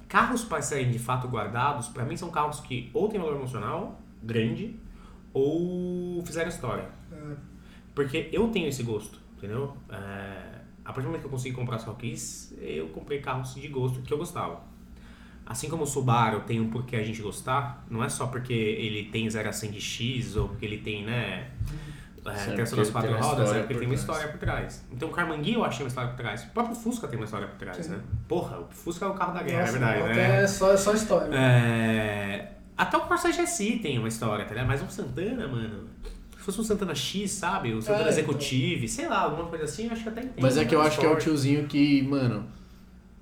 Carros para serem de fato guardados, pra mim são carros que ou têm valor emocional grande, ou fizeram história. É. Porque eu tenho esse gosto, entendeu? É, a partir do momento que eu consegui comprar só quis, eu comprei carros de gosto que eu gostava. Assim como o Subaru tem um porquê a gente gostar, não é só porque ele tem 0 a 100 de X ou porque ele tem, né, é, nas ele quatro tem rodas, é porque por tem uma trás. história por trás. Então o Carmanguia eu achei uma história por trás. O próprio Fusca tem uma história por trás, Sim. né? Porra, o Fusca é o carro da guerra, Nossa, é verdade, até né? É só, só história. É... Até o Corsa GSI tem uma história, tá ligado? Mas um Santana, mano. Se fosse um Santana X, sabe? O Santana É, Executive, sei lá, alguma coisa assim, eu acho que até entendo. Mas é que eu uma acho que é o tiozinho que, mano,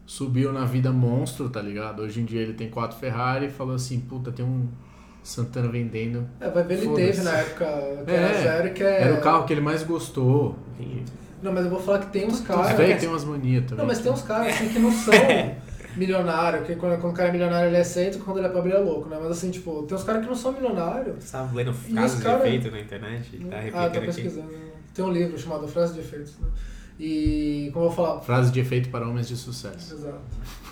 subiu na vida monstro, tá ligado? Hoje em dia ele tem quatro Ferrari e falou assim, puta, tem um Santana vendendo. É, vai ver, ele teve na época que era É, zero, que é... Era o carro que ele mais gostou. Não, mas eu vou falar que tem uns Os caras... velhos tem umas manias também. Não, mas tem uns caras assim que não [laughs] são milionários, que quando, quando o cara é milionário ele é excêntrico, quando ele é pobre ele é louco, né? Mas assim, tipo, tem uns caras que não são milionários. Você tava lendo frases cara- de efeito na internet? Tá ah, tô replicando aqui. pesquisando. Tem um livro chamado Frases de Efeitos, né? E, como eu vou falar... Frase de efeito para homens de sucesso. Exato.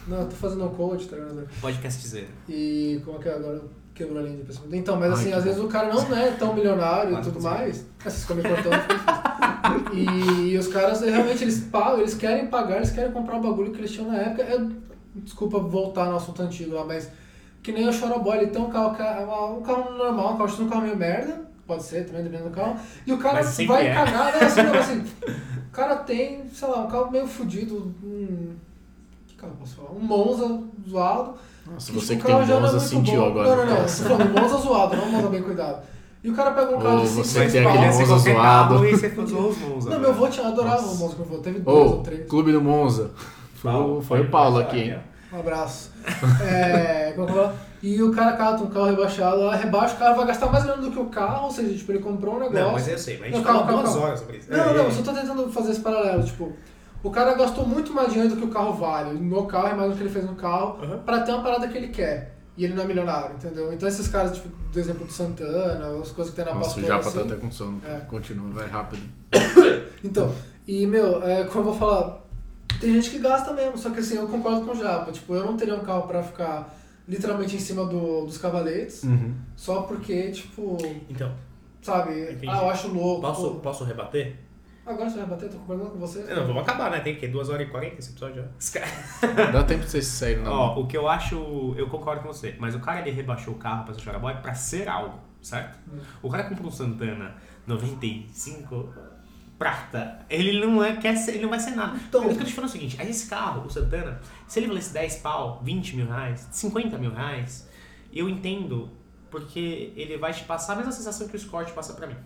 Não, eu tô fazendo um coach, tá ligado? Podcast dizer. E como é que é agora? Quebrou a linha de pensamento. Então, mas Ai, assim, que às bom. vezes o cara não é tão milionário e tudo consegui. mais. Essas ficam me cortando. E, e os caras realmente eles pagam, eles querem pagar, eles querem comprar o bagulho que eles tinham na época. Eu- desculpa voltar no assunto antigo lá, mas que nem o Choroboy, ele tem um carro, é um carro normal, um carro, um carro meio merda, pode ser também, dependendo do carro. E o cara vai é. cagar, né? Assim, [laughs] não, assim, o cara tem, sei lá, um carro meio fudido, um. Que carro posso falar? Um Monza zoado. Nossa, você tipo, que tem carro já não é Monza muito sentiu bom. agora. Não, não, não. Tô falando Monza zoado, não Monza bem cuidado. E o cara pega um carro de você 500 tem aquele Monza zoado. E você os Monza. Não, meu avô tinha adorava o. Monza que eu vou. Teve dois ou três. Clube do Monza. Foi, o- foi o Paulo aqui, hein? Um abraço. É, é e o cara cata um carro rebaixado lá, rebaixa, o cara vai gastar mais grana do que o carro, ou seja, tipo, ele comprou um negócio. Não, mas eu sei, mas a gente Não, calma, falou calma, duas calma. horas sobre isso. Não, não, é. eu só tô tentando fazer esse paralelo, tipo, o cara gastou muito mais dinheiro do que o carro vale no carro e mais do que ele fez no carro Uhum. pra ter uma parada que ele quer. E ele não é milionário, entendeu? Então esses caras, tipo, do exemplo do Santana, as coisas que tem na Nossa, o Pastora, Japa tá assim, até com sono. É. Continua, vai rápido. [coughs] Então, e meu, é, como eu vou falar, tem gente que gasta mesmo, só que assim, eu concordo com o Japa. Tipo, eu não teria um carro pra ficar literalmente em cima do, dos cavaletes, Uhum. só porque, tipo, Então, sabe, Entendi. ah, eu acho louco. posso, posso rebater? Agora você vai bater, tô concordando com você. Não, vamos acabar, né? Tem que 2 horas e 40 esse episódio já. Caras- [laughs] Dá tempo de vocês saírem na Ó, o que eu acho, eu concordo com você, mas o cara ele rebaixou o carro pra ser Charaboy pra ser algo, certo? Hum. O cara comprou um Santana 95 prata, ele não é, quer ser, ele não vai ser nada. Então- o que eu te falando é o seguinte, aí esse carro, o Santana, se ele valesse 10 pau, 20 mil reais, 50 mil reais, eu entendo, porque ele vai te passar a mesma sensação que o Escort passa pra mim.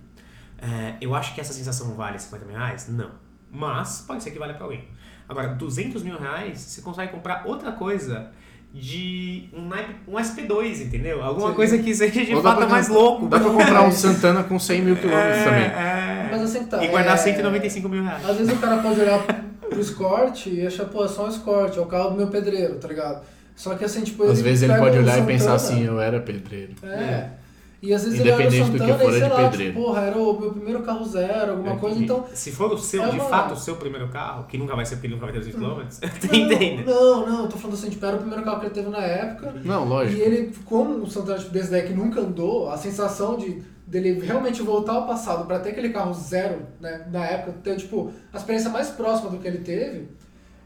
É, eu acho que essa sensação vale 50 mil reais? Não. Mas pode ser que valha pra alguém. Agora, 200 mil reais, você consegue comprar outra coisa de um, um SP2, entendeu? Alguma Sim. coisa que seja de fato mais louco. Dá pra comprar um Santana com 100 mil quilômetros também. É, Mas assim tá, E guardar é- 195 mil reais. Às vezes o cara pode olhar pro Escort e achar, pô, é só um Escort, é o carro do meu pedreiro, tá ligado? Só que assim, tipo, Às vezes ele pode olhar e pensar Santana, assim, eu era pedreiro. É. E às vezes ele olha o Independente do que Santana for, e é sei de lá, pedreiro. tipo, porra, era o meu primeiro carro zero, alguma É coisa, que, então... Se for o seu, é de uma- fato, o seu primeiro carro, que nunca vai ser porque ele nunca vai ter 200 km, Não, [laughs] entende? não, não, eu tô falando assim, tipo, era o primeiro carro que ele teve na época. Não, E lógico. ele, como o Santana tipo, desse daí que nunca andou, a sensação de dele realmente voltar ao passado pra ter aquele carro zero, né, na época, ter, tipo, a experiência mais próxima do que ele teve,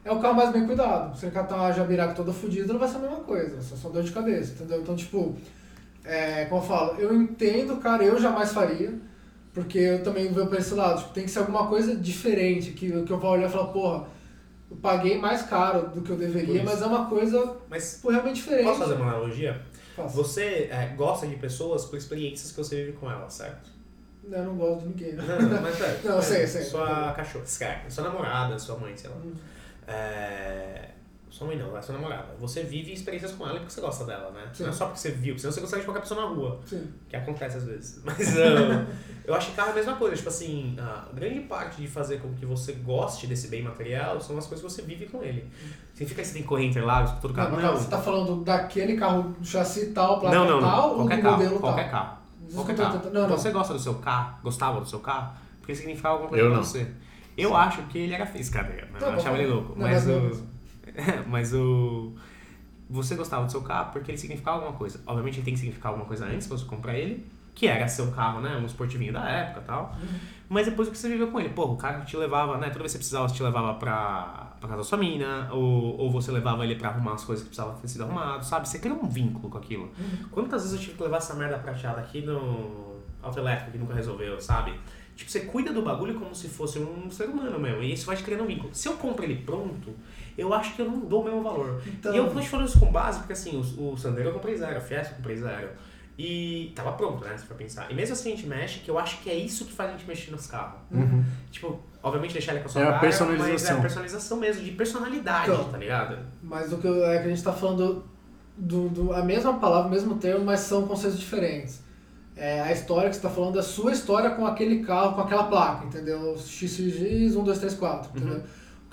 é o carro mais bem cuidado. Se ele catar uma Jabiraca toda fodida, não vai ser a mesma coisa, vai ser só dor de cabeça, entendeu? Então, tipo, É, como eu falo, eu entendo, cara, eu jamais faria. Porque eu também vou pra esse lado. Tipo, tem que ser alguma coisa diferente. Que, que eu vou olhar e falar, porra, eu paguei mais caro do que eu deveria, mas é uma coisa Mas pô, realmente diferente. posso fazer uma analogia? Faço. Você é, gosta de pessoas por experiências que você vive com elas, certo? Eu não gosto de ninguém. né? Não, não, mas [laughs] é. Não, sei, eu sei. Sua cachorra, cara, sua namorada, sua mãe, sei lá. Hum. É... Sua mãe não, é sua namorada. Você vive experiências com ela porque você gosta dela, né? Sim. Não é só porque você viu, senão você gostaria de qualquer pessoa na rua. Sim. Que acontece às vezes. [laughs] Mas ah, eu acho que carro é a mesma coisa. Tipo assim, a grande parte de fazer com que você goste desse bem material são as coisas que você vive com ele. Significa que você tem que correr entre lagos todo Não, carro? mas Não. você tá falando daquele carro, chassi tal, placa Não, não, tal, não. ou do Qualquer carro. modelo Qualquer tal? carro. Qualquer eu carro. tentando- Não, não. Você gosta do seu carro? Gostava do seu carro? Porque significava alguma coisa Eu pra não. você. Eu acho que ele era feio, cadeira. Tá Eu bom. achava ele louco. Não, mas mas o. [laughs] mas o. Você gostava do seu carro porque ele significava alguma coisa. Obviamente ele tem que significar alguma coisa antes pra você comprar ele, que era seu carro, né? Um esportivinho da época e tal. Uhum. Mas depois o que você viveu com ele? Pô, o cara que te levava, né? Toda vez que você precisava, você te levava pra, pra casa da sua mina, ou, ou você levava ele pra arrumar as coisas que precisavam ter sido arrumado, sabe? Você cria um vínculo com aquilo. Uhum. Quantas vezes eu tive que levar essa merda prateada aqui no autoelétrico que nunca resolveu, sabe? Tipo, você cuida do bagulho como se fosse um ser humano mesmo. E isso vai te criando um vínculo. Se eu compro ele pronto, eu acho que eu não dou o mesmo valor. Então- E eu tô te falando isso com base, porque assim, o, o Sandero eu comprei zero, a Fiesta eu comprei zero. E tava pronto, né? Se for pensar. E mesmo assim a gente mexe, que eu acho que é isso que faz a gente mexer nos carros. Uhum. Tipo, obviamente deixar ele com a sua É a cara, mas é personalização. a personalização mesmo, de personalidade, Então. tá ligado? Mas o que eu- é que a gente tá falando do, do- a mesma palavra, o mesmo termo, mas são conceitos diferentes. É, a história que você tá falando é a sua história com aquele carro, com aquela placa, entendeu? XXX 1, 2, 3, 4, entendeu? O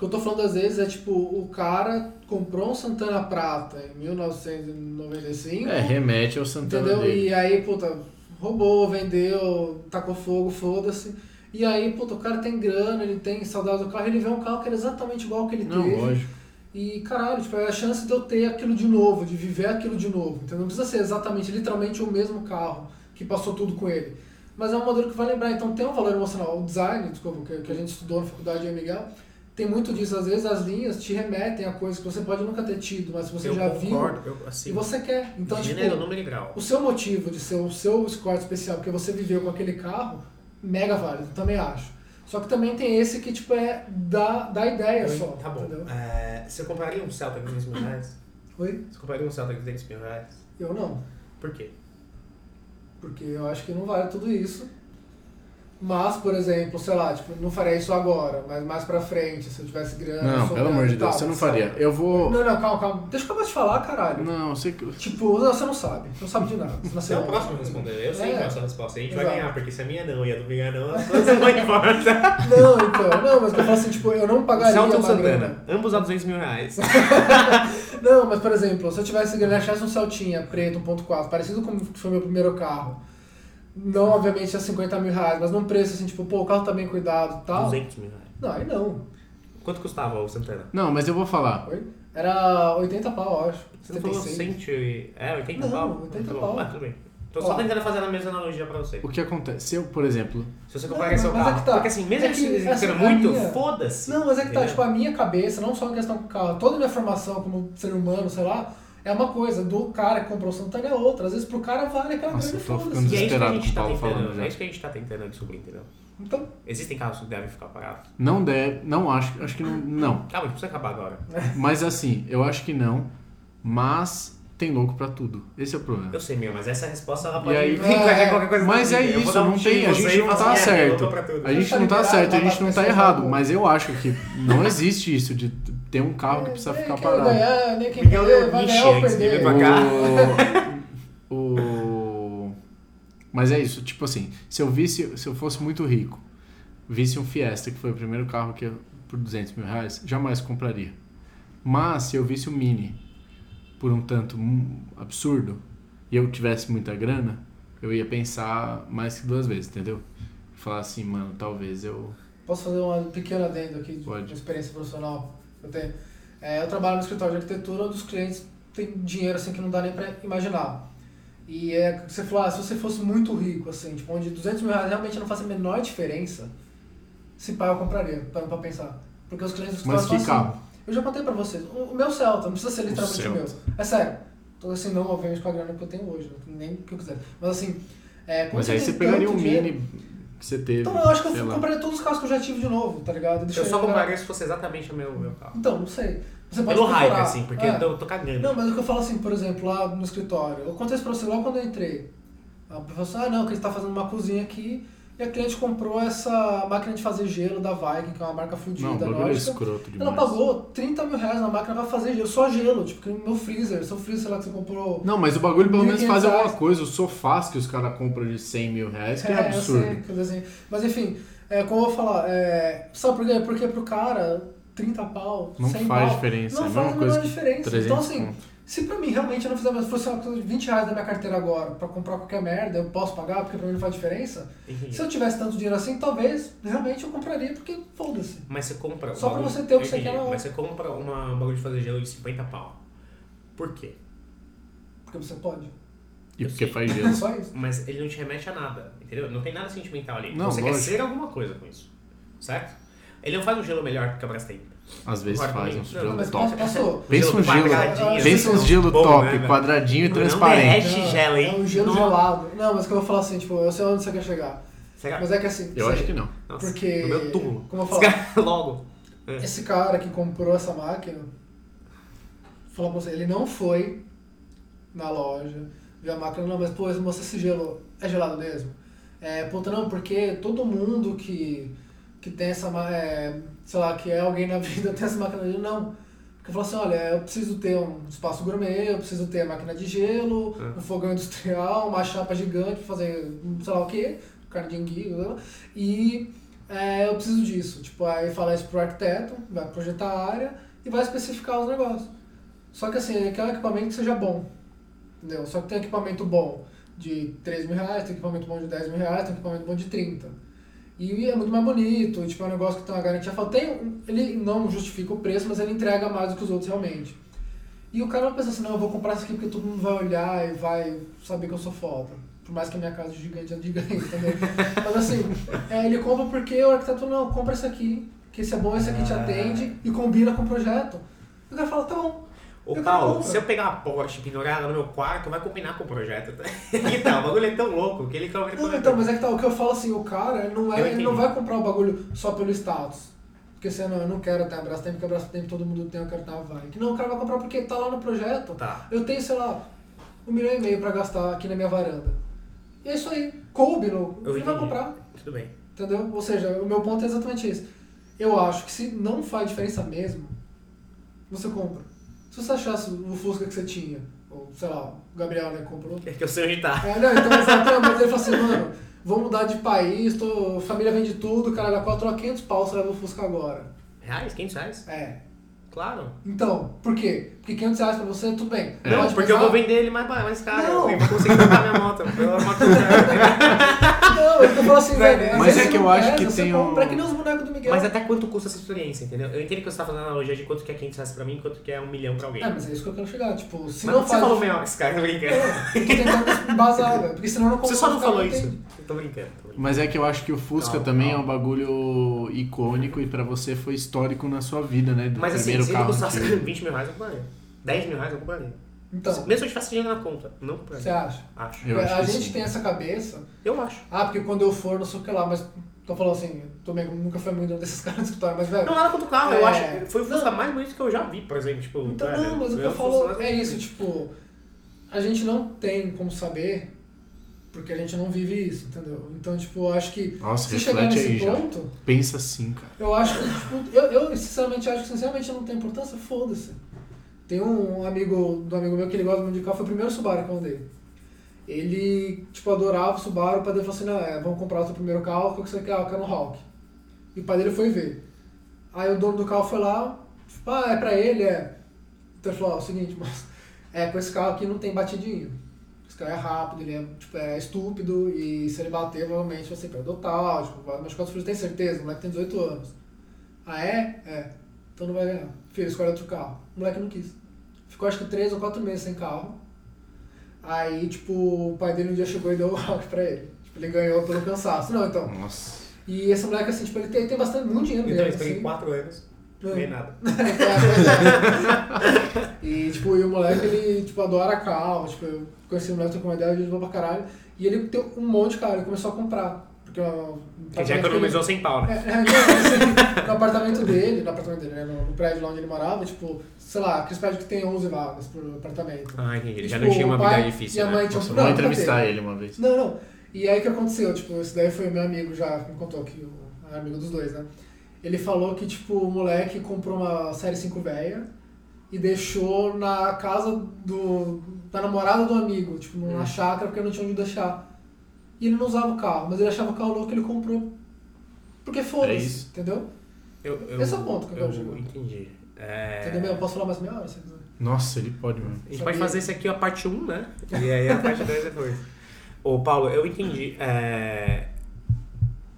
que eu tô falando às vezes é tipo, o cara comprou um Santana Prata em 1995. É, remete ao Santana Entendeu? dele. E aí, puta, roubou, vendeu, tacou fogo, foda-se. E aí, puta, o cara tem grana, ele tem saudade do carro, ele vê um carro que era exatamente igual ao que ele Não, teve. lógico. E caralho, tipo, é a chance de eu ter aquilo de novo, de viver aquilo de novo. Então não precisa ser exatamente, literalmente o mesmo carro que passou tudo com ele. Mas é um modelo que vai lembrar, então tem um valor emocional. O design, desculpa, que, que a gente estudou na faculdade de Miguel, tem muito disso. Às vezes as linhas te remetem a coisas que você pode nunca ter tido, mas você eu já concordo, viu eu, assim, e você quer. Então, gênero, tipo, número e grau. o seu motivo de ser o seu score especial, porque você viveu com aquele carro, mega válido, também acho. Só que também tem esse que, tipo, é da, da ideia Eu- só. tá bom. É, você compraria um Celta de 200 mil reais? Oi? Você compraria um Celta de 200 mil reais? Eu não. Por quê? Porque eu acho que não vale tudo isso. Mas, por exemplo, sei lá, tipo, não faria isso agora, mas mais pra frente, se eu tivesse grana. Não, pelo amor de tal, Deus, você não sabe? faria. Eu vou. Não, não, calma, calma. Deixa eu acabar de falar, caralho. Não, sei que. Tipo, não, você não sabe. Você não sabe de nada. Você nasceu é o próximo a responder. Eu sei É. qual é a sua resposta. A gente vai Exato. ganhar, porque se a minha não e a do Miguel não, você vai embora. [laughs] Não, então, não, mas eu falo assim, tipo, eu não pagaria grana. Santana? Ambos a 200 mil reais. [laughs] Não, mas por exemplo, se eu tivesse grana, achasse um Celtinha preto 1.4, parecido com o que foi meu primeiro carro. Não, obviamente, a 50 mil reais, mas num preço assim, tipo, pô, o carro tá bem cuidado e tal. 200 mil reais. Não, aí não. Quanto custava o Santana? Não, mas eu vou falar. Oi? Era 80 pau, eu acho. Você não falou 76. 100 e... É, 80 Não, pau? 80 Tá bom, pau. Mas tudo bem. Tô só Ó. tentando fazer a mesma analogia pra você. O que acontece? Se eu, por exemplo. Se você Não, comparar seu mas é carro. que tá. Porque assim, mesmo É que ele essa sendo é a muito, minha- foda-se. Não, mas é que tá, entendeu? tipo, a minha cabeça, não só em questão com o carro, toda a minha formação como ser humano, sei lá, é uma coisa, do cara que comprou o Santana é outra. Às vezes pro cara vale aquela Nossa, tô foda-se. ficando E é isso que a gente tá tentando, é isso que a gente tá tentando descobrir, entendeu? Então, Existem carros que devem ficar parados. Não deve. Não acho. Acho que não. Não. Calma, a gente precisa acabar agora. Mas assim, eu acho que não. Mas tem louco pra tudo. Esse é o problema. Eu sei, meu, mas essa resposta ela pode aí- vir com qualquer [laughs] coisa. Mas é isso, um não tem, em a gente não tá é, certo. A gente não tá certo, a gente não tá errado, mas eu acho que não existe isso de ter um carro que precisa nem ficar parado. ganhar, nem quem perder, vai ganhar ou perder. o... Mas é isso, tipo assim, se eu visse, se eu fosse muito rico, visse um Fiesta, que foi o primeiro carro que eu, por 200 mil reais, jamais compraria. Mas se eu visse o Mini por um tanto absurdo e eu tivesse muita grana, eu ia pensar mais que duas vezes, entendeu? Falar assim, mano, talvez eu. Posso fazer uma pequena adendo aqui de Pode. experiência profissional que eu tenho? É, eu trabalho no escritório de arquitetura onde os clientes têm dinheiro assim que não dá nem pra imaginar. E é você falou, ah, se você fosse muito rico, assim, tipo, onde 200 mil reais realmente não faz a menor diferença, se pá, eu compraria, pra, pra pensar. Porque os clientes do Mas escritório que falam carro? assim, eu já contei pra vocês, o, o meu Celta, não precisa ser literalmente o, meu. É sério. Então, assim, não, obviamente, com a grana que eu tenho hoje, não nem o que eu quiser. Mas, assim, é, quando Mas aí você pegaria um dinheiro- mini que você teve. Então, eu acho que eu lá. compraria todos os carros que eu já tive de novo, tá ligado? Deixa Eu só compraria se fosse exatamente o meu, meu carro. Então, não sei. Você pode Pelo hype, assim, porque É. eu tô- eu tô cagando. Não, mas o que eu falo assim, por exemplo, lá no escritório, eu contei isso pra você logo quando eu entrei. A professora, ah não, que ele tá fazendo uma cozinha aqui e a cliente comprou essa máquina de fazer gelo da Viking, que é uma marca fodida Não, é escroto demais. Ela pagou 30 mil reais na máquina pra fazer gelo, só gelo, tipo, que no meu freezer, seu freezer, sei lá, que você comprou. Não, mas o bagulho pelo menos 1.500 faz alguma reais. coisa. Os sofás que os caras compram de 100 mil reais, que é, eu absurdo. sei, dizer assim. Mas enfim, é, como eu vou falar, é, sabe por quê? Porque pro cara, 30 pau, Não 100 faz pau, diferença, Não é a faz mesma a coisa menor que diferença. 300 Então assim. Se pra mim realmente eu não fizer, mas fosse uma coisa de 20 reais da minha carteira agora pra comprar qualquer merda, eu posso pagar porque pra mim não faz diferença. Entendi. Se eu tivesse tanto dinheiro assim, talvez realmente eu compraria porque foda-se. Mas você compra. Só pra você ter o que eu você quer na hora. Mas você compra uma, um bagulho de fazer gelo de 50 pau. Por quê? Porque você pode. E porque Sim. faz [laughs] gelo. Só isso. Mas ele não te remete a nada, entendeu? Não tem nada sentimental ali. Não, você lógico. quer ser alguma coisa com isso, certo? Ele não faz um gelo melhor que a Brastemp. Às vezes faz uns Não, gelo Mas top. posso, posso, Pensa um gelo, quadradinho, pensa assim, uns gelo bom, top, né, quadradinho e Não transparente. derrete gelo, hein? É um gelo Nossa. gelado. Não, mas que eu vou falar assim, tipo, eu sei onde você quer chegar. Será? Mas é que assim. Eu sei, acho que não. Nossa, porque- No meu túmulo. como eu falar? [laughs] Logo. Esse cara que comprou essa máquina, falar pra você, ele não foi na loja, viu a máquina, não, mas pô, moça, esse gelo é gelado mesmo? É, puta, não, porque todo mundo que, que tem essa máquina, é, sei lá, que é alguém na [laughs] vida tem essa máquina de gelo, não. Porque eu falo assim, olha, eu preciso ter um espaço gourmet, eu preciso ter a máquina de gelo, É. um fogão industrial, uma chapa gigante pra fazer sei lá o que, carne de enguia, e é, eu preciso disso. Tipo, aí fala isso pro arquiteto, vai projetar a área e vai especificar os negócios. Só que assim, ele quer um equipamento que seja bom. Entendeu? Só que tem equipamento bom de 3 mil reais, tem equipamento bom de 10 mil reais, tem equipamento bom de 30. E é muito mais bonito, tipo, é um negócio que tem uma garantia. Fala, tem, ele não justifica o preço, mas ele entrega mais do que os outros realmente. E o cara não pensa assim, não, eu vou comprar isso aqui porque todo mundo vai olhar e vai saber que eu sou foda. Por mais que a minha casa é gigante, é gigante, entendeu? [laughs] Mas assim, é, ele compra porque o arquiteto, não, compra esse aqui, que esse é bom, esse aqui te Ah. atende e combina com o projeto. E o cara fala, tá bom. Ô Paulo, se eu pegar uma Porsche pendurada no meu quarto, vai combinar com o projeto. [laughs] então, o bagulho é tão louco que ele cobra Não, então, mas é que tá, o que eu falo assim, o cara ele não, é, ele não vai comprar o bagulho só pelo status. Porque você não, eu não quero ter a Brastemp, porque a Brastemp todo mundo tem, eu quero ter a Varig. Não, o cara vai comprar porque tá lá no projeto. Tá. Eu tenho, sei lá, um milhão e meio pra gastar aqui na minha varanda. E é isso aí. Coube no. Ele vai comprar. Tudo bem. Entendeu? Ou seja, o meu ponto é exatamente esse. Eu acho que se não faz diferença mesmo, você compra. Se você achasse o Fusca que você tinha, ou sei lá, o Gabriel né, comprou. É que eu sei onde tá. É, não, então exatamente, ele falou assim, mano, vou mudar de país, tô, família vende tudo, cara, da 4 a 500 pau, você leva o Fusca agora. Reais? 500 reais? É. Claro. Então, por quê? Porque 500 reais pra você, tudo bem. Não, porque eu pesar? vou vender ele mais, mais caro. Não. Eu vou conseguir trocar minha moto. Pela moto Não, eu tô falando assim, velho. Mas é que eu não acho que tem um- É que nem os bonecos do Miguel. Mas até quanto custa essa experiência, entendeu? Eu entendo que você tá fazendo analogia de quanto que é 500 reais pra mim e quanto que é um milhão pra alguém. É, mas é isso que eu quero chegar, tipo, se mas não você faz... falou meio esse cara, tô brincando. Eu tô tentando embasar, velho, porque senão eu não Você só não falou isso. Eu tô brincando. Tô brincando. Mas é que eu acho que o Fusca Calma, também calma. é um bagulho icônico e pra você foi histórico na sua vida, né? Do Mas assim, primeiro se ele carro custasse antigo. 20 mil reais, eu compraria. 10 mil reais, eu compraria. Então, Mesmo se eu tivesse dinheiro na conta. Não você acha? Acho. Eu acho a que gente sim. tem essa cabeça, Eu acho. ah, porque quando eu for, não sei o que lá, mas tô falando assim, também nunca foi muito desses [laughs] caras do escritório, mas velho. Não, nada contra o carro. Eu É. acho foi o Fusca mais bonito que eu já vi, por exemplo. Tipo, Então, velho, não, mas o que eu eu falo é isso, tipo, a gente não tem como saber porque a gente não vive isso, entendeu? Então, tipo, eu acho que Nossa, se chegar nesse aí já. ponto, Pensa assim, cara. eu acho que, tipo, eu, eu sinceramente acho que sinceramente não tem importância, foda-se. Tem um amigo do amigo meu que ele gosta muito de carro, foi o primeiro Subaru que eu andei. Ele, tipo, adorava o Subaru, o pai dele falou assim, não, é, vamos comprar o teu primeiro carro, qual que você quer? Ah, eu quero um Hawk. E o pai dele foi ver. Aí o dono do carro foi lá, tipo, ah, é pra ele, é. Então ele falou, ó, é o seguinte, [laughs] mas é, com esse carro aqui não tem batidinho. Esse carro é rápido, ele é, tipo, é estúpido e se ele bater, provavelmente vai ser perda total, tipo, vai machucar os filhos, tem certeza, o moleque tem 18 anos. Ah, é? É. Então não vai ganhar. Filho, escolhe outro carro. O moleque não quis. Ficou acho que 3 ou 4 meses sem carro. Aí, tipo, o pai dele um dia chegou e deu o rock pra ele. Tipo, ele ganhou pelo cansaço. Não, então. Nossa. E esse moleque, assim, tipo, ele tem, tem bastante, muito dinheiro Então, eu mesmo, esperei assim. 4 anos. Não ganhei nada. [laughs] e, tipo, e o moleque, ele, tipo, adora carro. Tipo, eu conheci o moleque, tô com uma ideia, de pra caralho. E ele tem um monte de carro, ele começou a comprar. Porque o Ele já economizou 100 pau, né? É, é, não, assim, [laughs] no apartamento dele, no apartamento dele, né, no, no prédio lá onde ele morava, tipo, sei lá, aqueles prédios que tem 11 vagas pro apartamento. Ah, entendi. Ele E, já tipo, não tinha uma vida E difícil, a né? mãe tinha Nossa, um vamos entrevistar ele uma vez. Não, não. E aí o que aconteceu? Tipo, esse daí foi meu amigo já, que me contou que o amigo dos dois, né? Ele falou que, tipo, o moleque comprou uma série 5 velha e deixou na casa do. da namorada do amigo, tipo, numa Hum. chácara, porque não tinha onde deixar. E ele não usava o carro, mas ele achava o carro louco ele comprou. Porque É foda-se, isso. entendeu? Eu, eu, Esse é o ponto que eu eu quero entendi. É... Entendeu? Eu posso falar mais meia hora se você quiser. Nossa, ele pode mesmo. A gente Sabia. pode fazer esse aqui a parte 1, né? [laughs] E aí a parte 2 depois. Ô, Paulo, eu entendi. É...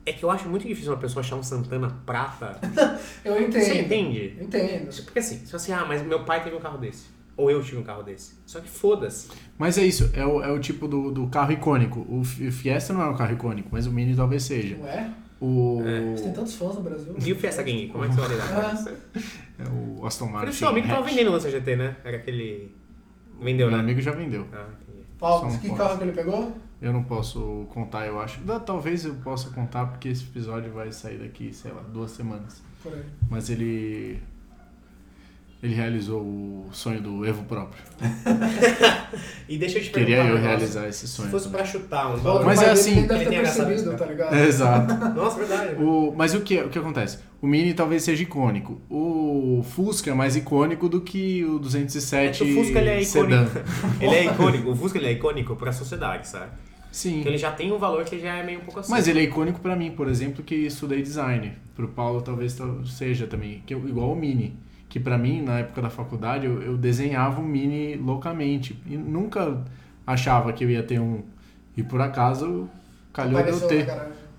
é que eu acho muito difícil uma pessoa achar um Santana prata. [laughs] Eu entendo. Você entende? Eu entendo. Porque assim, se você, ah, mas meu pai teve um carro desse. Ou eu tive um carro desse. Só que foda-se. Mas é isso, é o, é o tipo do, do carro icônico. O Fi- o Fiesta não é um carro icônico, mas o Mini talvez seja. Não é? O, Você tem tantos fãs no Brasil. E o Fiesta Gang, como é que você vai lidar? [laughs] É o Aston Martin. o seu amigo que tava vendendo o Lança GT, né? Era aquele. Vendeu, Meu né? amigo já vendeu. Ah, entendi. Paulo, que ponto. carro que ele pegou? Eu não posso contar, eu acho. Talvez eu possa contar, porque esse episódio vai sair daqui, sei lá, duas semanas. Por aí. Mas ele. Ele realizou o sonho do Evo próprio. [laughs] E deixa eu te Queria perguntar. eu um negócio. realizar esse Se sonho. fosse também. pra chutar um O valor. Mas é assim, nem deve ele ter percebido, tá ligado? É, exato. [laughs] Nossa, verdade. O, mas o que, o que acontece? O Mini talvez seja icônico. O Fusca é mais icônico do que o É 207 que o Fusca ele é icônico. [laughs] ele é icônico. O Fusca ele é icônico pra sociedade, sabe? Sim. Porque ele já tem um valor que já é meio um pouco assim. Mas ele é icônico pra mim, por exemplo, que estudei design. Pro Paulo talvez tal- seja também, que eu- igual o Mini, que pra mim na época da faculdade eu, eu desenhava um Mini loucamente e nunca achava que eu ia ter um e por acaso calhou de eu Apareceu ter.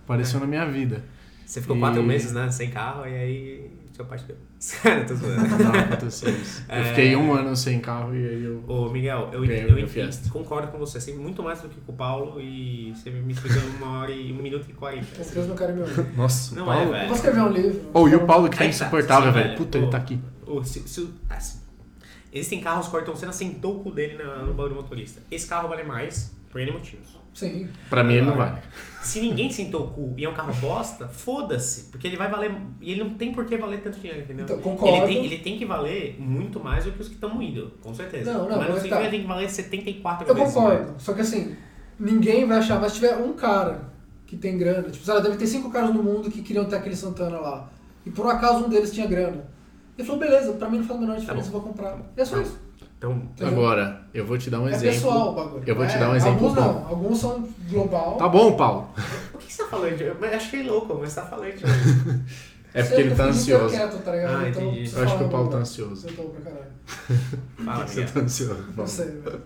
Apareceu na minha vida. Você ficou E- quatro meses, né? Sem carro e aí seu pai te deu. [laughs] Cara, tô zoando. Não aconteceu isso. Eu É. fiquei um ano sem carro e aí eu Ô, Miguel, eu, eu, meu eu concordo com você. Sempre muito mais do que com o Paulo e você me explicou em uma hora e um minuto e quarenta. As crianças não querem me ouvir. Nossa, Não Paulo. é, Eu velho. vou escrever um livro. Ou e o Paulo que tá tá, insuportável, sim, velho. velho. Puta, ele Ô. tá aqui. Ô, se, se, assim, existem carros que o Ayrton Senna sentou o cu dele no banco do motorista. Esse carro vale mais por N motivos. Sim. Pra mim ele não vale. Se ninguém sentou o cu e é um carro bosta, foda-se. Porque ele vai valer. E ele não tem por que valer tanto dinheiro, entendeu? Então, concordo. Ele tem, ele tem que valer muito mais do que os que estão moídos, com certeza. Não, não, mas não mas significa tá. que ele tem que valer 74 Eu vezes concordo. mais. Só que assim, ninguém vai achar. Mas se tiver um cara que tem grana, tipo, sei lá, deve ter cinco caras no mundo que queriam ter aquele Santana lá. E por um acaso um deles tinha grana. Ele falou, beleza, pra mim não faz a menor diferença, bom. eu vou comprar. E é só Tá isso. Então? Agora, eu vou te dar um é exemplo. pessoal o bagulho. Eu vou te É, dar um exemplo Alguns bom. não, alguns são global. Tá bom, Paulo. por que você tá falando? Eu eu achei louco, mas você tá falando. É porque ele tá ansioso. quieto, tá? Ah, Então, entendi. Eu acho que o Paulo tá ansioso. Eu tô pra caralho. Fala, Você tá ansioso. Não Paulo. sei, velho.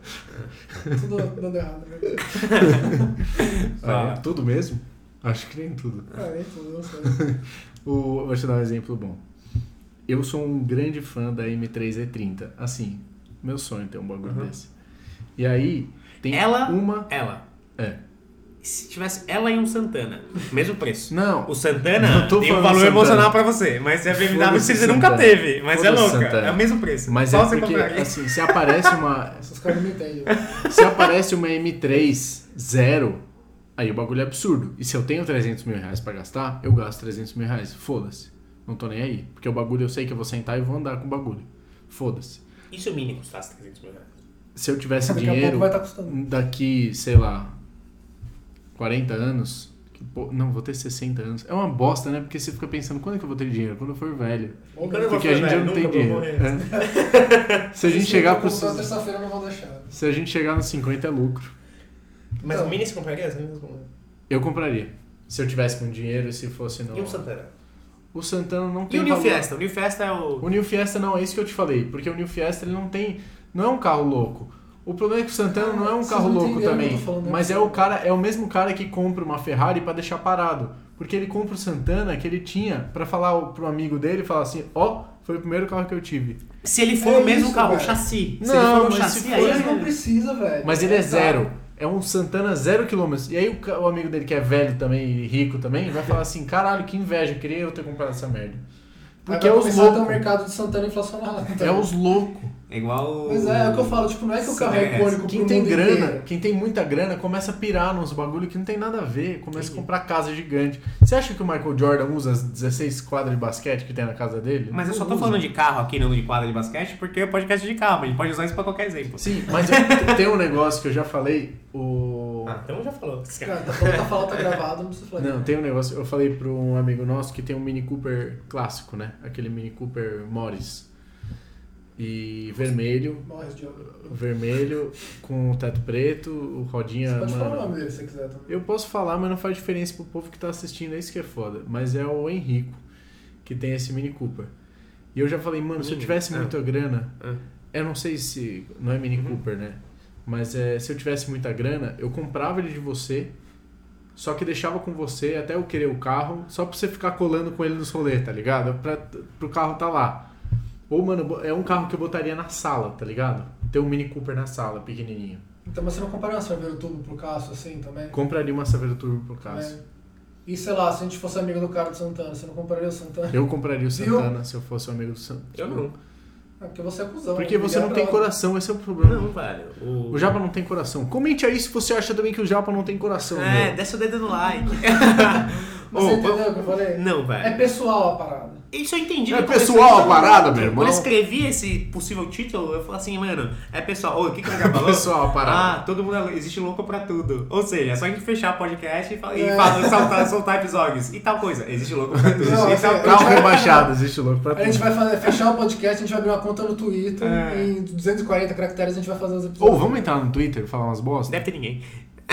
Tudo dando errado, velho. Ah, é tudo mesmo? Acho que nem tudo. Ah, nem tudo, não sei. [laughs] O, vou te dar um exemplo bom. Eu sou um grande fã da M3E30. Assim, meu sonho é ter um bagulho Uhum. desse. E aí, tem Ela- uma. Ela. É. Se tivesse ela e um Santana, mesmo preço. Não, O Santana Não tô tem um valor emocional pra você, mas a BMW você nunca Santana. teve, mas é louca. Santana. É o mesmo preço. mas Qual é você porque, assim, se aparece uma. [laughs] Esses caras não me entendem. Se aparece uma M3 zero, aí o bagulho é absurdo. E se eu tenho 300 mil reais pra gastar, eu gasto 300 mil reais. Foda-se. Não tô nem aí. Porque o bagulho eu sei que eu vou sentar e vou andar com o bagulho. Foda-se. E se o Mini custasse 300 mil reais? Se eu tivesse Daqui a dinheiro pouco vai estar custando. daqui, sei lá, 40 anos. pô- Não, vou ter 60 anos. É uma bosta, né? Porque você fica pensando, quando é que eu vou ter dinheiro? Quando eu for velho. Ou Quando eu vou Porque a for gente velho, já não nunca tem vou dinheiro. morrer. É. [laughs] Se a gente chegar pro. terça-feira não vão deixar. Se a gente chegar nos 50 é lucro. Mas Então. o Mini você compraria? Você não compraria? Eu compraria. Se eu tivesse com dinheiro e se fosse no. E o Santana? O Santana não E tem o New valor. Fiesta? O New Fiesta é o... O New Fiesta não, é isso que eu te falei. Porque o New Fiesta ele não tem. Não é um carro louco. O problema é que o Santana não é um Vocês carro louco também. né? Mas é o cara, é o mesmo cara que compra uma Ferrari pra deixar parado. Porque ele compra o Santana que ele tinha pra falar pro amigo dele e falar assim, ó, foi o primeiro carro que eu tive. Se ele for É o mesmo isso, carro, o velho. chassi. se Não, ele for um mas chassi, se aí for, Ele ele não precisa, velho. Mas ele é zero. É um Santana zero quilômetros. E aí o, o amigo dele, que é velho também e rico também, vai falar assim, caralho, que inveja, queria eu ter comprado essa merda. Porque é os loucos. mercado de Santana inflacionado. É os loucos. É igual. Mas é, é o que eu falo, tipo, não é que o carro é É, icônico Quem tem mundo grana, inteiro. quem tem muita grana, começa a pirar nos bagulho que não tem nada a ver. Começa a comprar casa gigante. Você acha que o Michael Jordan usa as 16 quadras de basquete que tem na casa dele? Mas eu só tô usa. falando de carro aqui, não de quadra de basquete, porque é podcast de carro. A gente pode usar isso pra qualquer exemplo. Sim, mas eu- [laughs] tem um negócio que eu já falei. O... Ah, então já falou. Cara, tá falando, tá falando, tá gravado, não precisa falar. Não, tem um negócio. Eu falei pra um amigo nosso que tem um Mini Cooper clássico, né? Aquele Mini Cooper Morris. E vermelho. Morre, Diogo. Vermelho com o teto preto, o rodinha. Você pode falar o mano, nome dele se você quiser também. Eu posso falar, mas não faz diferença pro povo que tá assistindo, é isso que é foda. Mas é o Henrico, que tem esse Mini Cooper. E eu já falei, mano, se eu Mini? tivesse Ah. muita grana, Ah. eu não sei se. Não é Mini Cooper, né? Mas é, se eu tivesse muita grana, eu comprava ele de você, só que deixava com você até eu querer o carro, só pra você ficar colando com ele nos rolês, tá ligado? Pra, pro carro tá lá. Ou, mano, é um carro que eu botaria na sala, tá ligado? Ter um Mini Cooper na sala, pequenininho. Então, mas você não compraria uma cerveja tubo pro Cássio assim também? Compraria uma Saveiro Turbo pro caso. É. E sei lá, se a gente fosse amigo do cara do Santana, você não compraria o Santana? Eu compraria o Viu? Santana se eu fosse um amigo do Santana. Eu não. É porque você é cuzão. Porque você não tem Brother. coração, esse é o problema. Não, velho. O, O Japa não tem coração. Comente aí se você acha também que o Japa não tem coração. É, meu. desce o dedo no like. [laughs] Você ô, entendeu o que eu falei? Não, É velho. pessoal a parada. Isso eu entendi. É pessoal a parada, meu irmão. Quando eu escrevi esse possível título, eu falei assim, mano, é pessoal. Ô, o que que o cara falou? Pessoal a parada. Ah, todo mundo é- existe louco pra tudo. Ou seja, é só a gente fechar o podcast e, falar, e É. falar- soltar, soltar episódios. E tal coisa. Existe louco pra tudo. Não, e assim, tal coisa. Rebaixado, existe louco pra A gente tudo. vai fazer, fechar o podcast, a gente vai abrir uma conta no Twitter É. em 240 caracteres a gente vai fazer os episódios. Ou vamos entrar no Twitter e falar umas bosta? Deve ter ninguém.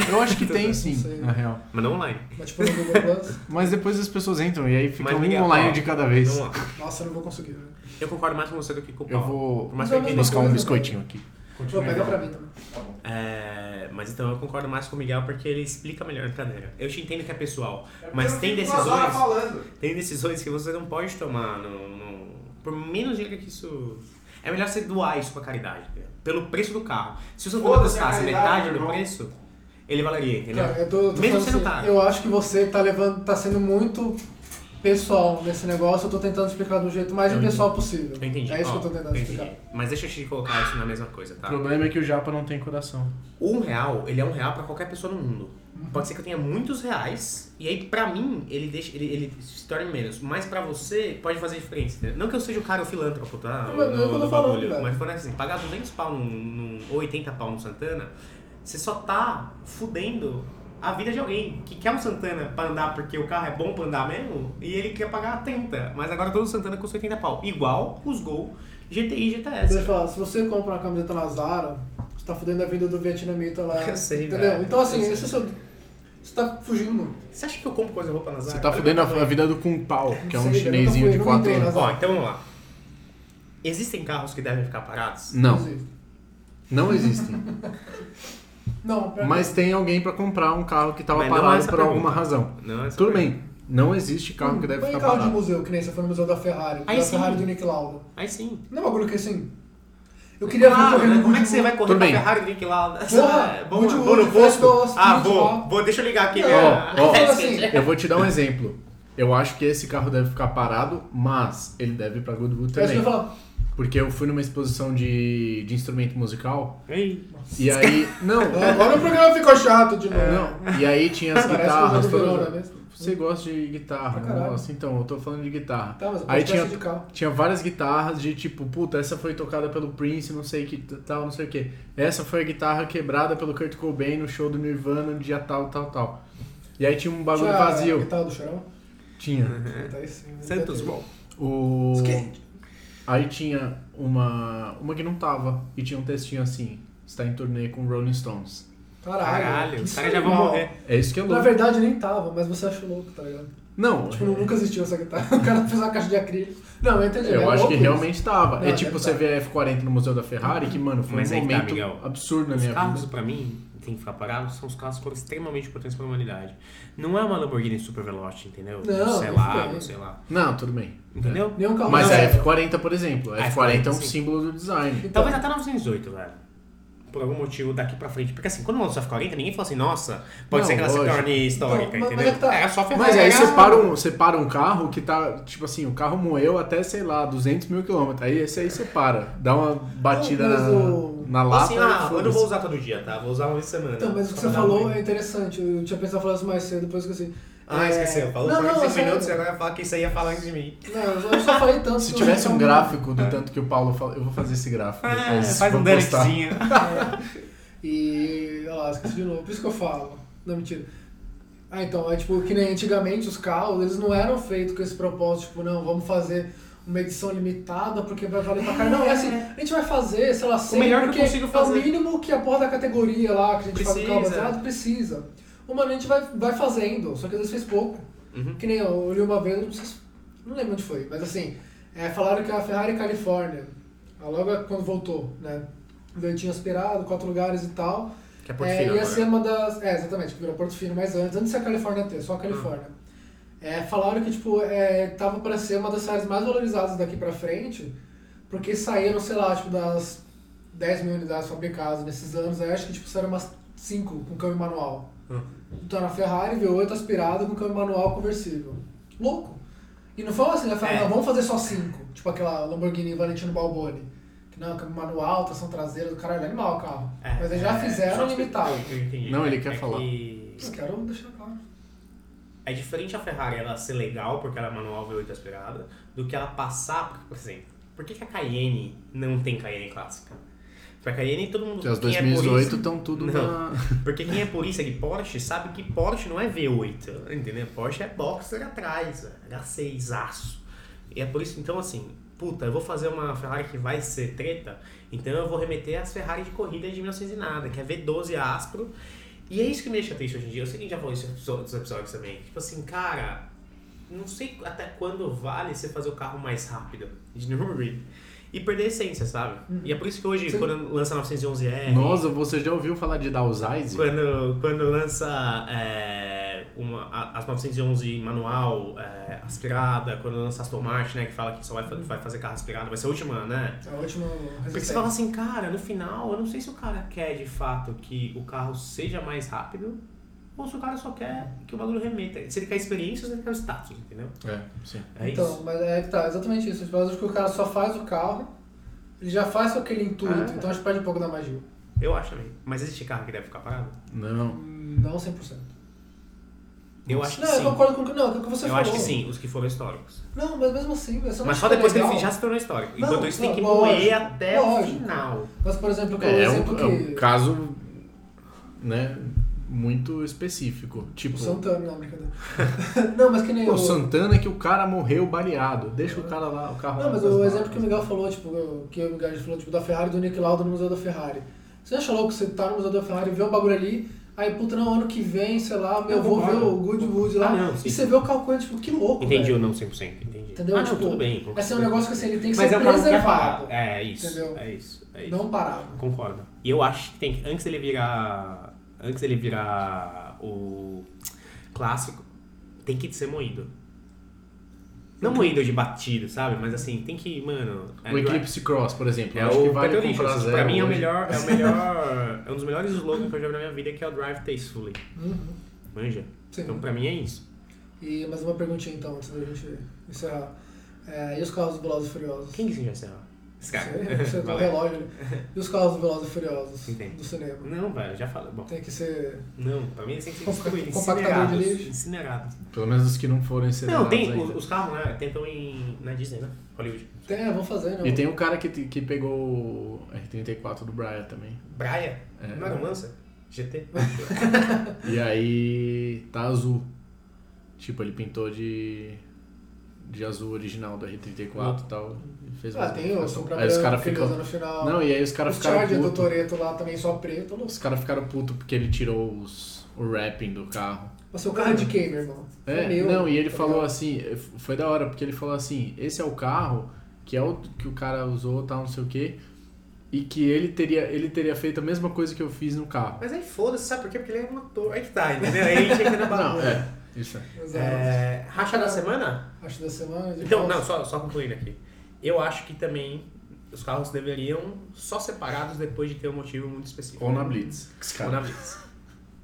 Eu acho que tem sim, na real. Mas não online. Mas tipo no Google Plus. [laughs] Mas depois as pessoas entram e aí fica Mas um online ó, de cada vez. Vamos lá. Nossa, eu não vou conseguir. né? Eu concordo mais com você do que com o Eu Paulo. vou Por mais que eu entenda. buscar um biscoitinho aqui. Vou pegar pra mim também. É, mas então eu concordo mais com o Miguel porque ele explica melhor a cadeira. Eu te entendo que é pessoal, mas tem decisões, tem decisões que você não pode tomar no, no- por menos dinheiro que isso. É melhor você doar isso pra caridade, pelo preço do carro. Se carro Foda-se a caridade, metade do irmão. preço, ele valeria, entendeu? Cara, eu tô, tô Mesmo falando sendo assim, caro. eu acho que você tá levando, tá sendo muito pessoal nesse negócio, eu tô tentando explicar do jeito mais impessoal possível. Eu entendi. É isso Ó, que eu tô tentando eu entendi. explicar. Mas deixa eu te colocar isso na mesma coisa, O tá? problema é que o Japa não tem coração. Um real, ele é um real pra qualquer pessoa no mundo. Pode ser que eu tenha muitos reais, e aí pra mim ele, deixa, ele, ele se torne menos. Mas pra você pode fazer diferença. entendeu? Não que eu seja o cara o filântropo, tá? Não, não é o eu tô falando, velho. mas quando é assim, pagar 200 pau num, num, ou 80 pau no Santana, você só tá fudendo a vida de alguém que quer um Santana pra andar porque o carro é bom pra andar mesmo, e ele quer pagar 30. Mas agora todo Santana custa 80 pau. Igual os Gol GTI e Deixa GTS. eu falar, se você compra uma camiseta na Zara, você tá fudendo a vida do vietnamita lá. [laughs] Eu sei, entendeu? velho. Então assim, esse é seu, você tá fugindo. Você acha que eu compro coisa roupa na Zara? Você tá fudendo a, a vida do Kung Pao, que é um Sei, chinesinho fui, de nunca 4 entrei na anos. Ó, então vamos lá. Existem carros que devem ficar parados? Não, não existem. [laughs] Não, Mas tem alguém pra comprar um carro que tava Mas não é parado por pergunta. alguma razão. Não, essa Tudo pergunta. bem, não existe carro que deve ficar carro de parado. museu, que nem você foi no museu da Ferrari. Aí da sim. Ferrari do Nick Lauda. Aí sim. Não é um bagulho que assim. Eu queria ver correndo né? no Como é que você vai correr Tudo com a bem. Ferrari do Nick Lauda? Porra, É, vou, Goodwood, vou no posto? Ah, vou, vou. Deixa eu ligar aqui. Não, minha- ó, [laughs] Fala assim, Eu vou te dar um exemplo. Eu acho que esse carro deve ficar parado, mas ele deve ir pra Goodwood É isso que eu também. falar. Porque eu fui numa exposição de, de instrumento musical Ei, e aí. [laughs] Não, Agora o programa ficou chato de novo. não. E aí tinha as guitarras. todas-. Você gosta de guitarra, caralho. gosta? Então, eu tô falando de guitarra. Tá, mas eu Aí tinha, tinha várias guitarras de tipo, puta, essa foi tocada pelo Prince, não sei que tal, não sei o que. Essa foi a guitarra quebrada pelo Kurt Cobain no show do Nirvana no dia tal, tal, tal. E aí tinha um bagulho Tinha a vazio. guitarra do Chorão? Tinha. Tá aí sim. Santos bom. O... Skate. Aí tinha uma. Uma que não tava. E tinha um textinho assim: está em turnê com Rolling Stones. Caralho. Caralho, que os caras já vão morrer. É isso que é Na louco. verdade nem tava, mas você achou louco, tá ligado? Não, Tipo, nunca existiu essa guitarra. [laughs] O cara fez uma caixa de acrílico. Não, eu entendi. eu é acho que isso. realmente tava. Não, é tipo você tá. vê a F40 no Museu da Ferrari, que, mano, foi Mas um tá, momento Miguel. absurdo na Os minha carros, vida. pra mim, tem que ficar parados, são os carros que foram extremamente importantes pra humanidade. Não é uma Lamborghini Super Veloce, entendeu? Não, sei não lá, foi. sei lá. Não, tudo bem. Entendeu? Nenhum carro Mas não a é. F40, por exemplo, a A F40 é um F40, sim. símbolo do design. Então, Talvez até 908, velho. Por algum motivo daqui pra frente. Porque assim, quando lançou a F40, ninguém falou assim, nossa, pode Não, ser que ela lógico. se torne histórica, Então, mas- entendeu? mas é tá. Era só. Mas aí você para, um, você para um carro que tá, tipo assim, o carro moeu até, sei lá, 200 mil quilômetros. Aí esse aí você para, dá uma batida Não, na, o- na Fala lata assim, ah, eu não vou usar todo dia, tá? Vou usar uma vez por semana. Então, mas o que você um falou bem. é interessante. Eu tinha pensado falar isso mais cedo, depois que assim. Ah, é... esqueceu. Falou não, não, 45 sério. minutos e agora vai falar que isso aí ia falar antes de mim. Não, eu só falei tanto. Se tivesse um gráfico do tanto que o Paulo fala, eu vou fazer esse gráfico Ah, depois. faz um postar. delexinho. [laughs] E. Olha lá, esqueci de novo. Por isso que eu falo. Não, mentira. Ah, então, é tipo, que nem antigamente os carros, eles não eram feitos com esse propósito, tipo, não, vamos fazer uma edição limitada porque vai valer pra caralho. Não, é assim, a gente vai fazer, sei lá, sempre melhor que eu consigo é fazer. o mínimo que a porra da categoria lá, que a gente faz o carro Precisa. baseado, precisa. Gente vai, vai fazendo, só que às vezes fez pouco. Uhum. Que nem eu, eu li uma vez, não, sei não lembro onde foi, mas assim, é, falaram que a Ferrari Califórnia, a logo quando voltou, né, ventinho aspirado, quatro lugares e tal, Que é Porto é, Fino ia ser uma das. É, exatamente, que virou Porto Fino, mas antes, antes da Califórnia ter, só a Califórnia. É, falaram que, tipo, é, tava para ser uma das áreas mais valorizadas daqui pra frente, porque saíram, sei lá, tipo, das 10 mil unidades fabricadas nesses anos, aí acho que, tipo, saíram umas 5 com câmbio manual. Hum. Então, na Ferrari, V8 aspirado com câmbio manual conversível. Louco! E não foi assim, a Ferrari, É. não, vamos fazer só 5, tipo aquela Lamborghini Valentino Balboni. Que não, câmbio manual, tração traseira, do caralho, é animal o carro. É, Mas eles já é, fizeram só limitado. Não, ele quer É falar. que Eu quero deixar claro. É diferente a Ferrari ela ser legal porque ela é manual V8 aspirada do que ela passar, porque, por exemplo, por que, que a Cayenne não tem Cayenne clássica? Porque a Cayenne todo mundo as quem é 2018 purista- estão tudo [laughs] Não. na... [laughs] Porque quem é purista de Porsche sabe que Porsche não é V8, entendeu? Porsche é boxer atrás, é H6 aço. E é por isso, então assim, puta, eu vou fazer uma Ferrari que vai ser treta, então eu vou remeter às Ferrari de corrida de 1900 e nada, que é V12 aspro. E é isso que me deixa triste hoje em dia. Eu sei que a gente já falou isso em outros episódios também. Tipo assim, cara, não sei até quando vale você fazer o carro mais rápido de Nürburgring e perder a essência, sabe? E é por isso que hoje, Sim. quando lança 911R, Nossa, você já ouviu falar de Dowsize? quando, quando lança é, uma, as 911 manual é, aspirada, quando lança a Aston Martin, né, que fala que só vai, fa- vai fazer carro aspirado, vai ser a última, né? É a última Porque você fala assim, cara, no final, eu não sei se o cara quer de fato que o carro seja mais rápido ou se o cara só quer que o bagulho remeta. Se ele quer experiência ou se ele quer status, entendeu? É, sim. É então, isso. mas é que tá, exatamente isso. Eu acho que o cara só faz o carro, ele já faz com aquele intuito, Ah. então acho que perde um pouco da magia. Eu acho também. Mas existe carro que deve ficar parado? Não. Não 100%. Eu acho que não, sim. eu concordo com o que, não, com o que você eu falou. acho que sim, os que foram históricos. Não, mas mesmo assim, não Mas só depois que ele já se tornou histórico. Não, Enquanto isso, tem não, que lógico, moer até lógico. o final. Mas, por exemplo, É, é exemplo um, é que... um caso, né, muito específico. Tipo, O Santana, não, brincadeira. [laughs] não, mas que nem pô, o... o Santana que o cara morreu baleado. Deixa o cara lá, o carro Não, mas o exemplo que o Miguel falou, tipo, que o Miguel falou, tipo, da Ferrari, do Nick Lauda no Museu da Ferrari. Você acha louco você tá no Museu da Ferrari, vê um bagulho ali, aí, puta, não, ano que vem, sei lá, meu, Eu vou ver o Goodwood lá, Ah, não, sim. e você vê o ele, tipo, que louco, Entendi velho. o não 100%, entendi. Entendeu? Ah, não, tipo, tudo bem. Esse é um negócio que, assim, ele tem que Mas ser é que é preservado, parado. É isso, Entendeu? é isso, é isso. não parado. Concordo. E eu acho que tem que, antes dele virar, antes dele virar o clássico, tem que ser moído. Não moído de batido, sabe? Mas assim, tem que, mano... é O Eclipse Cross, por exemplo. É acho que o vale comprar zero Pra mim é o hoje. melhor, é o [laughs] melhor, é um dos melhores slogans que eu já vi na minha vida, que é o Drive Tastefully. Uhum. Manja? Sim. Então pra mim é isso. E mais uma perguntinha, então, antes da gente encerrar. É, e os carros do Velozes e Furiosos? Quem que se já encerra? Esse cara. Sei, você tá o Valeu. relógio. E os carros do Velozes e Furiosos Entendi. do cinema? Não, velho, já falei. Bom, Tem que ser... não, pra mim eles têm que ser Compa- destruídos, compactador de incinerados. lixo. Incinerados. Pelo menos os que não foram incinerados Não, tem ainda. os, os carros, né? Tentam em, na Disney, né? Hollywood. Tem, é, vamos fazer, né? E tem o cara que, que pegou o R34 do Brian também. Braia? É. Não era Mansa? GT? [laughs] E aí tá azul. Tipo, ele pintou de de azul original do R34 e tal. Fez Ah, tem o modificação. Supra Aí os ele ficam. no final. Não, e aí os caras o ficaram Charger do putos. Toreto lá também só preto. Não. Os caras ficaram putos porque ele tirou os, o wrapping do carro. Mas seu carro é de quem, meu irmão? É, meu. não, e ele tá falou ligado? assim, foi da hora, porque ele falou assim, esse é o carro que é o que o cara usou, tal, não sei o quê, e que ele teria, ele teria feito a mesma coisa que eu fiz no carro. Mas aí foda-se, sabe por quê? Porque ele é motor. Aí que tá, entendeu? Aí a gente entra na Não, é, isso é. Exato. É, racha da semana? Acho da semana. De Então, carros. não, só, só concluindo aqui. Eu acho que também os carros deveriam só separados depois de ter um motivo muito específico. Ou na Blitz. Ou na Blitz.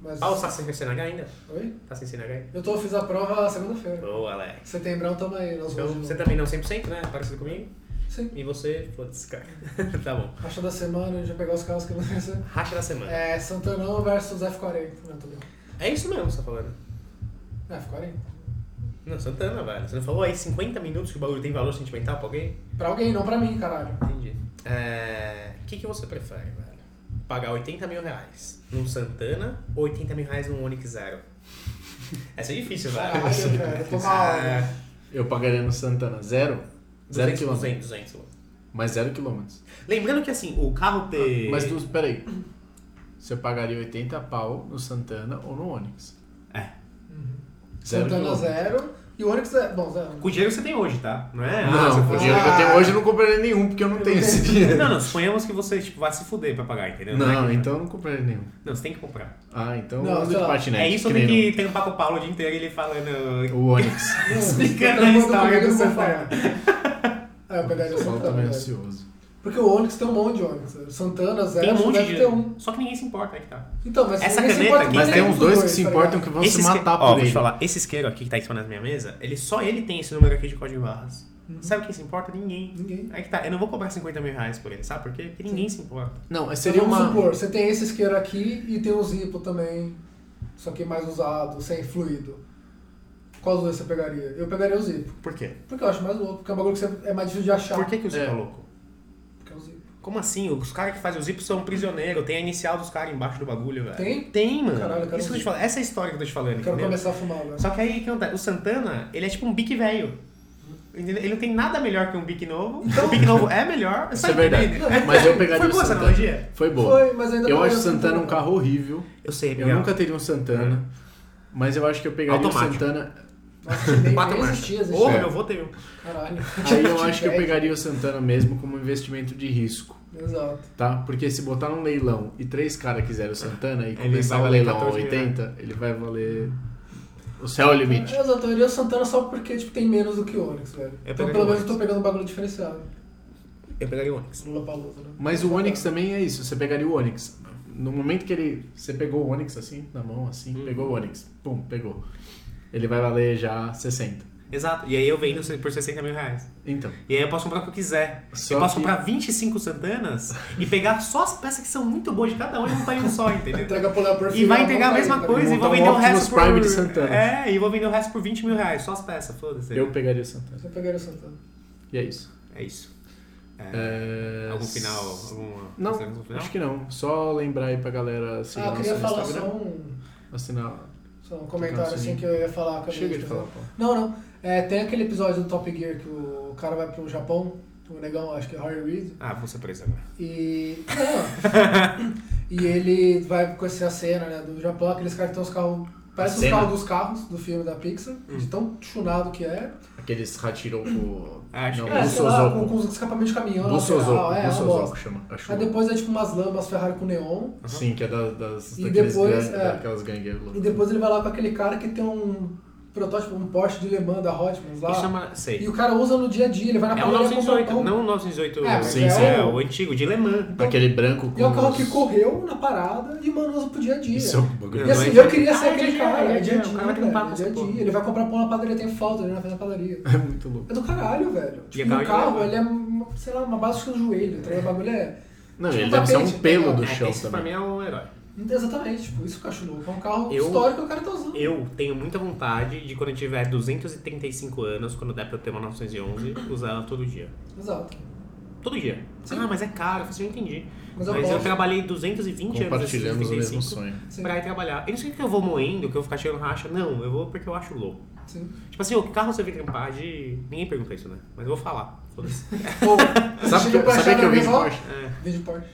Mas... Paulo, você tá sem CNH ainda? Oi? Tá sem CNH ainda? Eu tô, fiz a prova segunda-feira. Boa, Alex. Setembrão tamo aí, nós Então, vamos. você também não 100%, né? Parecido comigo. Sim. E você, foda-se, cara. [laughs] tá bom. Racha da semana, a gente vai pegar os carros que eu não conheço. Racha da semana. É Santanão versus F40. Não, tô bem. É isso mesmo que você tá falando. É, F40. Não, Santana, velho. Você não falou aí 50 minutos que o bagulho tem valor sentimental pra alguém? Pra alguém, não pra mim, caralho. Entendi. É... O que, que você prefere, velho? Pagar 80 mil reais num Santana ou 80 mil reais num Onix Zero? Essa é difícil, velho. Caralho, cara, eu tô mal. É... Eu pagaria no Santana zero? Zero 200, quilômetros. 200, 200 quilômetros. Mas zero quilômetros. Lembrando que assim, o carro ter. Mas tu, peraí. Você pagaria 80 pau no Santana ou no Onix? É. Zero Santana zero. E o Onix é. Bom, zero. Com o dinheiro que você tem hoje, tá? Não é? Não, você o for- dinheiro que eu tenho hoje eu não compraria nenhum, porque eu não tenho esse dinheiro. Não, não, suponhamos que você tipo, vai se fuder pra pagar, entendeu? é Não, que- então eu não compraria nenhum. Não, você tem que comprar. Ah, então Não, eu ando de patinete. é isso que tem que ter um Paco Paulo o dia inteiro ele falando. O Onix. [laughs] Explicando Eu a não história do eu Santana. É, eu pegaria o Eu Santana. também velho. ansioso. Porque o Onix tem um monte de Onix. velho. Santana zero, Tem um monte deve de. ter um. Só que ninguém se importa, aí que tá. Então, mas Essa ninguém se caneta importa aqui- Mas tem uns dois que se tá importam que vão Esse se matar Ó, por vou te ele. falar, esse isqueiro aqui que tá em cima da minha mesa, ele só ele tem esse número aqui de código de barras. Uhum. Sabe quem se importa? Ninguém. Ninguém. Aí que tá, eu não vou cobrar 50 mil reais por ele, sabe por quê? Porque ninguém se importa. Não, mas Seria seria vamos uma. supor, você tem esse isqueiro aqui e tem o Zippo também, só que mais usado, sem fluido. Qual dos dois você pegaria? Eu pegaria o Zippo. Por quê? Porque eu acho mais louco, porque é um bagulho que você, é mais difícil de achar. Por que, que o Zipo é. É. louco? Porque é o Zippo. Como assim? Os caras que fazem o Zipo são prisioneiros, tem a inicial dos caras embaixo do bagulho, velho. Tem? Tem, mano. Caralho, eu Isso que eu te falando. Essa é a história que eu tô te falando, Eu quero entendeu? começar a fumar, velho. Só que aí o que acontece? O Santana, ele é tipo um bique velho. Ele não tem nada melhor que um bique novo. Então- O bique novo é melhor. Isso é verdade. Mas eu pegaria Foi o boa essa analogia? Foi boa. Foi, mas ainda Eu acho o é Santana um carro horrível. Eu sei, Eu Miguel. nunca teria um Santana. Mas eu acho que eu pegaria Automático. o Santana. Quatro nem marchas. existia, existia. Porra, É. meu avô teve um. Caralho. [laughs] Aí eu [laughs] acho que eu pegaria o Santana mesmo como investimento de risco. Exato. Tá? Porque se botar num leilão e três caras quiserem o Santana e Ele começar o valer leilão a 14 mil 80, ele vai valer. O céu é o limite. Exato, eu iria o Santana só porque tipo, tem menos do que o Onix, velho. Então pelo menos eu tô pegando um bagulho diferenciado. Eu pegaria o Onix. Palusa, né? Mas o Onix também é isso, você pegaria o Onix. No momento que ele. Você pegou o Onix assim, na mão, assim, Uhum. pegou o Onix. Pum, pegou. Ele vai valer já 60. Exato. E aí eu vendo por 60 mil reais. Então. E aí eu posso comprar o que eu quiser. Só eu posso que- comprar 25 Santanas e pegar só as peças que são muito boas de cada um e montar em um só, entendeu? Entrega pro Léo Perfil. E vai entregar a aí, mesma coisa e vou um vender o Optimus resto por... Prime de Santana. É, e vou vender o resto por 20 mil reais, só as peças, foda-se. Eu pegaria o Santana. Eu pegaria o Santana. E é isso. É isso. É, É... Algum final? Alguma Não, final? acho que não. Só lembrar aí pra galera ah, eu nosso queria falar só um, Assinar. Só um comentário assim que eu ia falar. eu Chega de falar, pô. Não, não. É, tem aquele episódio do Top Gear que o cara vai pro Japão, o negão, acho que é Harry Reid, Ah, vou ser preso agora. e. Não. [laughs] e ele vai conhecer a cena né, do Japão, aqueles caras que tem os carros. Parece os carros dos carros do filme da Pixar, de tão chunado que é. Aqueles Hachiroku. Acho não, que É, sei lá, com, com os escapamentos de caminhão, Busozoku. lateral, é, é Busozoku bosta. chama. Aí depois é tipo umas lâmpadas Ferrari com neon. Sim, que é da- das, E depois, gang- é. daquelas gangues. E depois ele vai lá com aquele cara que tem um protótipo, um Porsche de Le Mans da Hotmans lá. Chama... Sei. E o cara usa no dia a dia, ele vai na É o padaria comprar 918, pão. não o 918. É, Sim, é, sim. é o... o antigo, de Le Mans. Aquele branco com. E é um carro os- que correu na parada e mano usa pro dia a dia. Isso é um bagulho. E assim, Não, é eu queria ser Ah, é aquele cara, é é dia a dia, o cara um dia a dia. Ele vai comprar pão na padaria, tem falta, ele vai fazer na padaria. [laughs] É muito louco. É do caralho, velho. E é Tipo, de carro, ele é, sei lá, uma base do joelho, tá? O bagulho é... Não, Tipo ele deve ser um tapete, pelo tá do chão Esse pra também. mim é um herói. Exatamente, tipo, isso que eu acho louco. É um carro Eu- histórico que o cara tá usando. Eu tenho muita vontade de quando eu tiver 235 anos, quando der pra eu ter uma 911, usar ela todo dia. Exato. Todo dia. Sim. Ah, mas é caro, eu falei, eu entendi. Mas Mas, eu eu posso. trabalhei 220 anos desses Compartilhamos o mesmo 35 sonho. Sim. pra ir trabalhar. Eu não sei que eu vou moendo, que eu vou ficar tirando racha. Não, eu vou porque eu acho louco. Sim. Tipo assim, o carro você vem trampar de... Ninguém pergunta isso, né? Mas eu vou falar. Foda-se. Sabe que, sabe que eu vim de Porsche? É. De Porsche.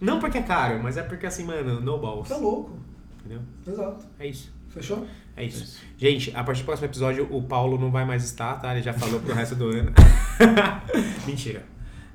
Não porque é caro, mas é porque assim, mano, no balls. Tá louco. Entendeu? Exato. É isso. Fechou? É isso. Gente, a partir do próximo episódio o Paulo não vai mais estar, tá? Ele já falou pro resto do ano. [laughs] Mentira.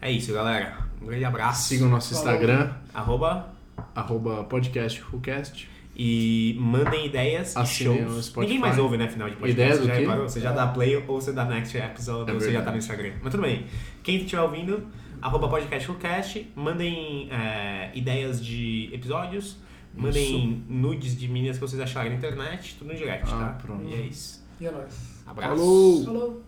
É isso, galera. Um grande abraço. Siga o nosso Falou. Instagram, Arroba. arroba podcast WhoCast. E mandem ideias de Assinem o shows. Ninguém mais ouve, né, final de podcast. Ideia você do já quê? reparou? Você já dá play ou você dá next episode É ou você já tá no Instagram. Mas tudo bem. Quem estiver ouvindo, arroba podcastcast, mandem é, ideias de episódios, mandem nudes de meninas que vocês acharem na internet, tudo no direct, Ah, tá? pronto. E é isso. E é nóis. Abraço. Falou! Falou!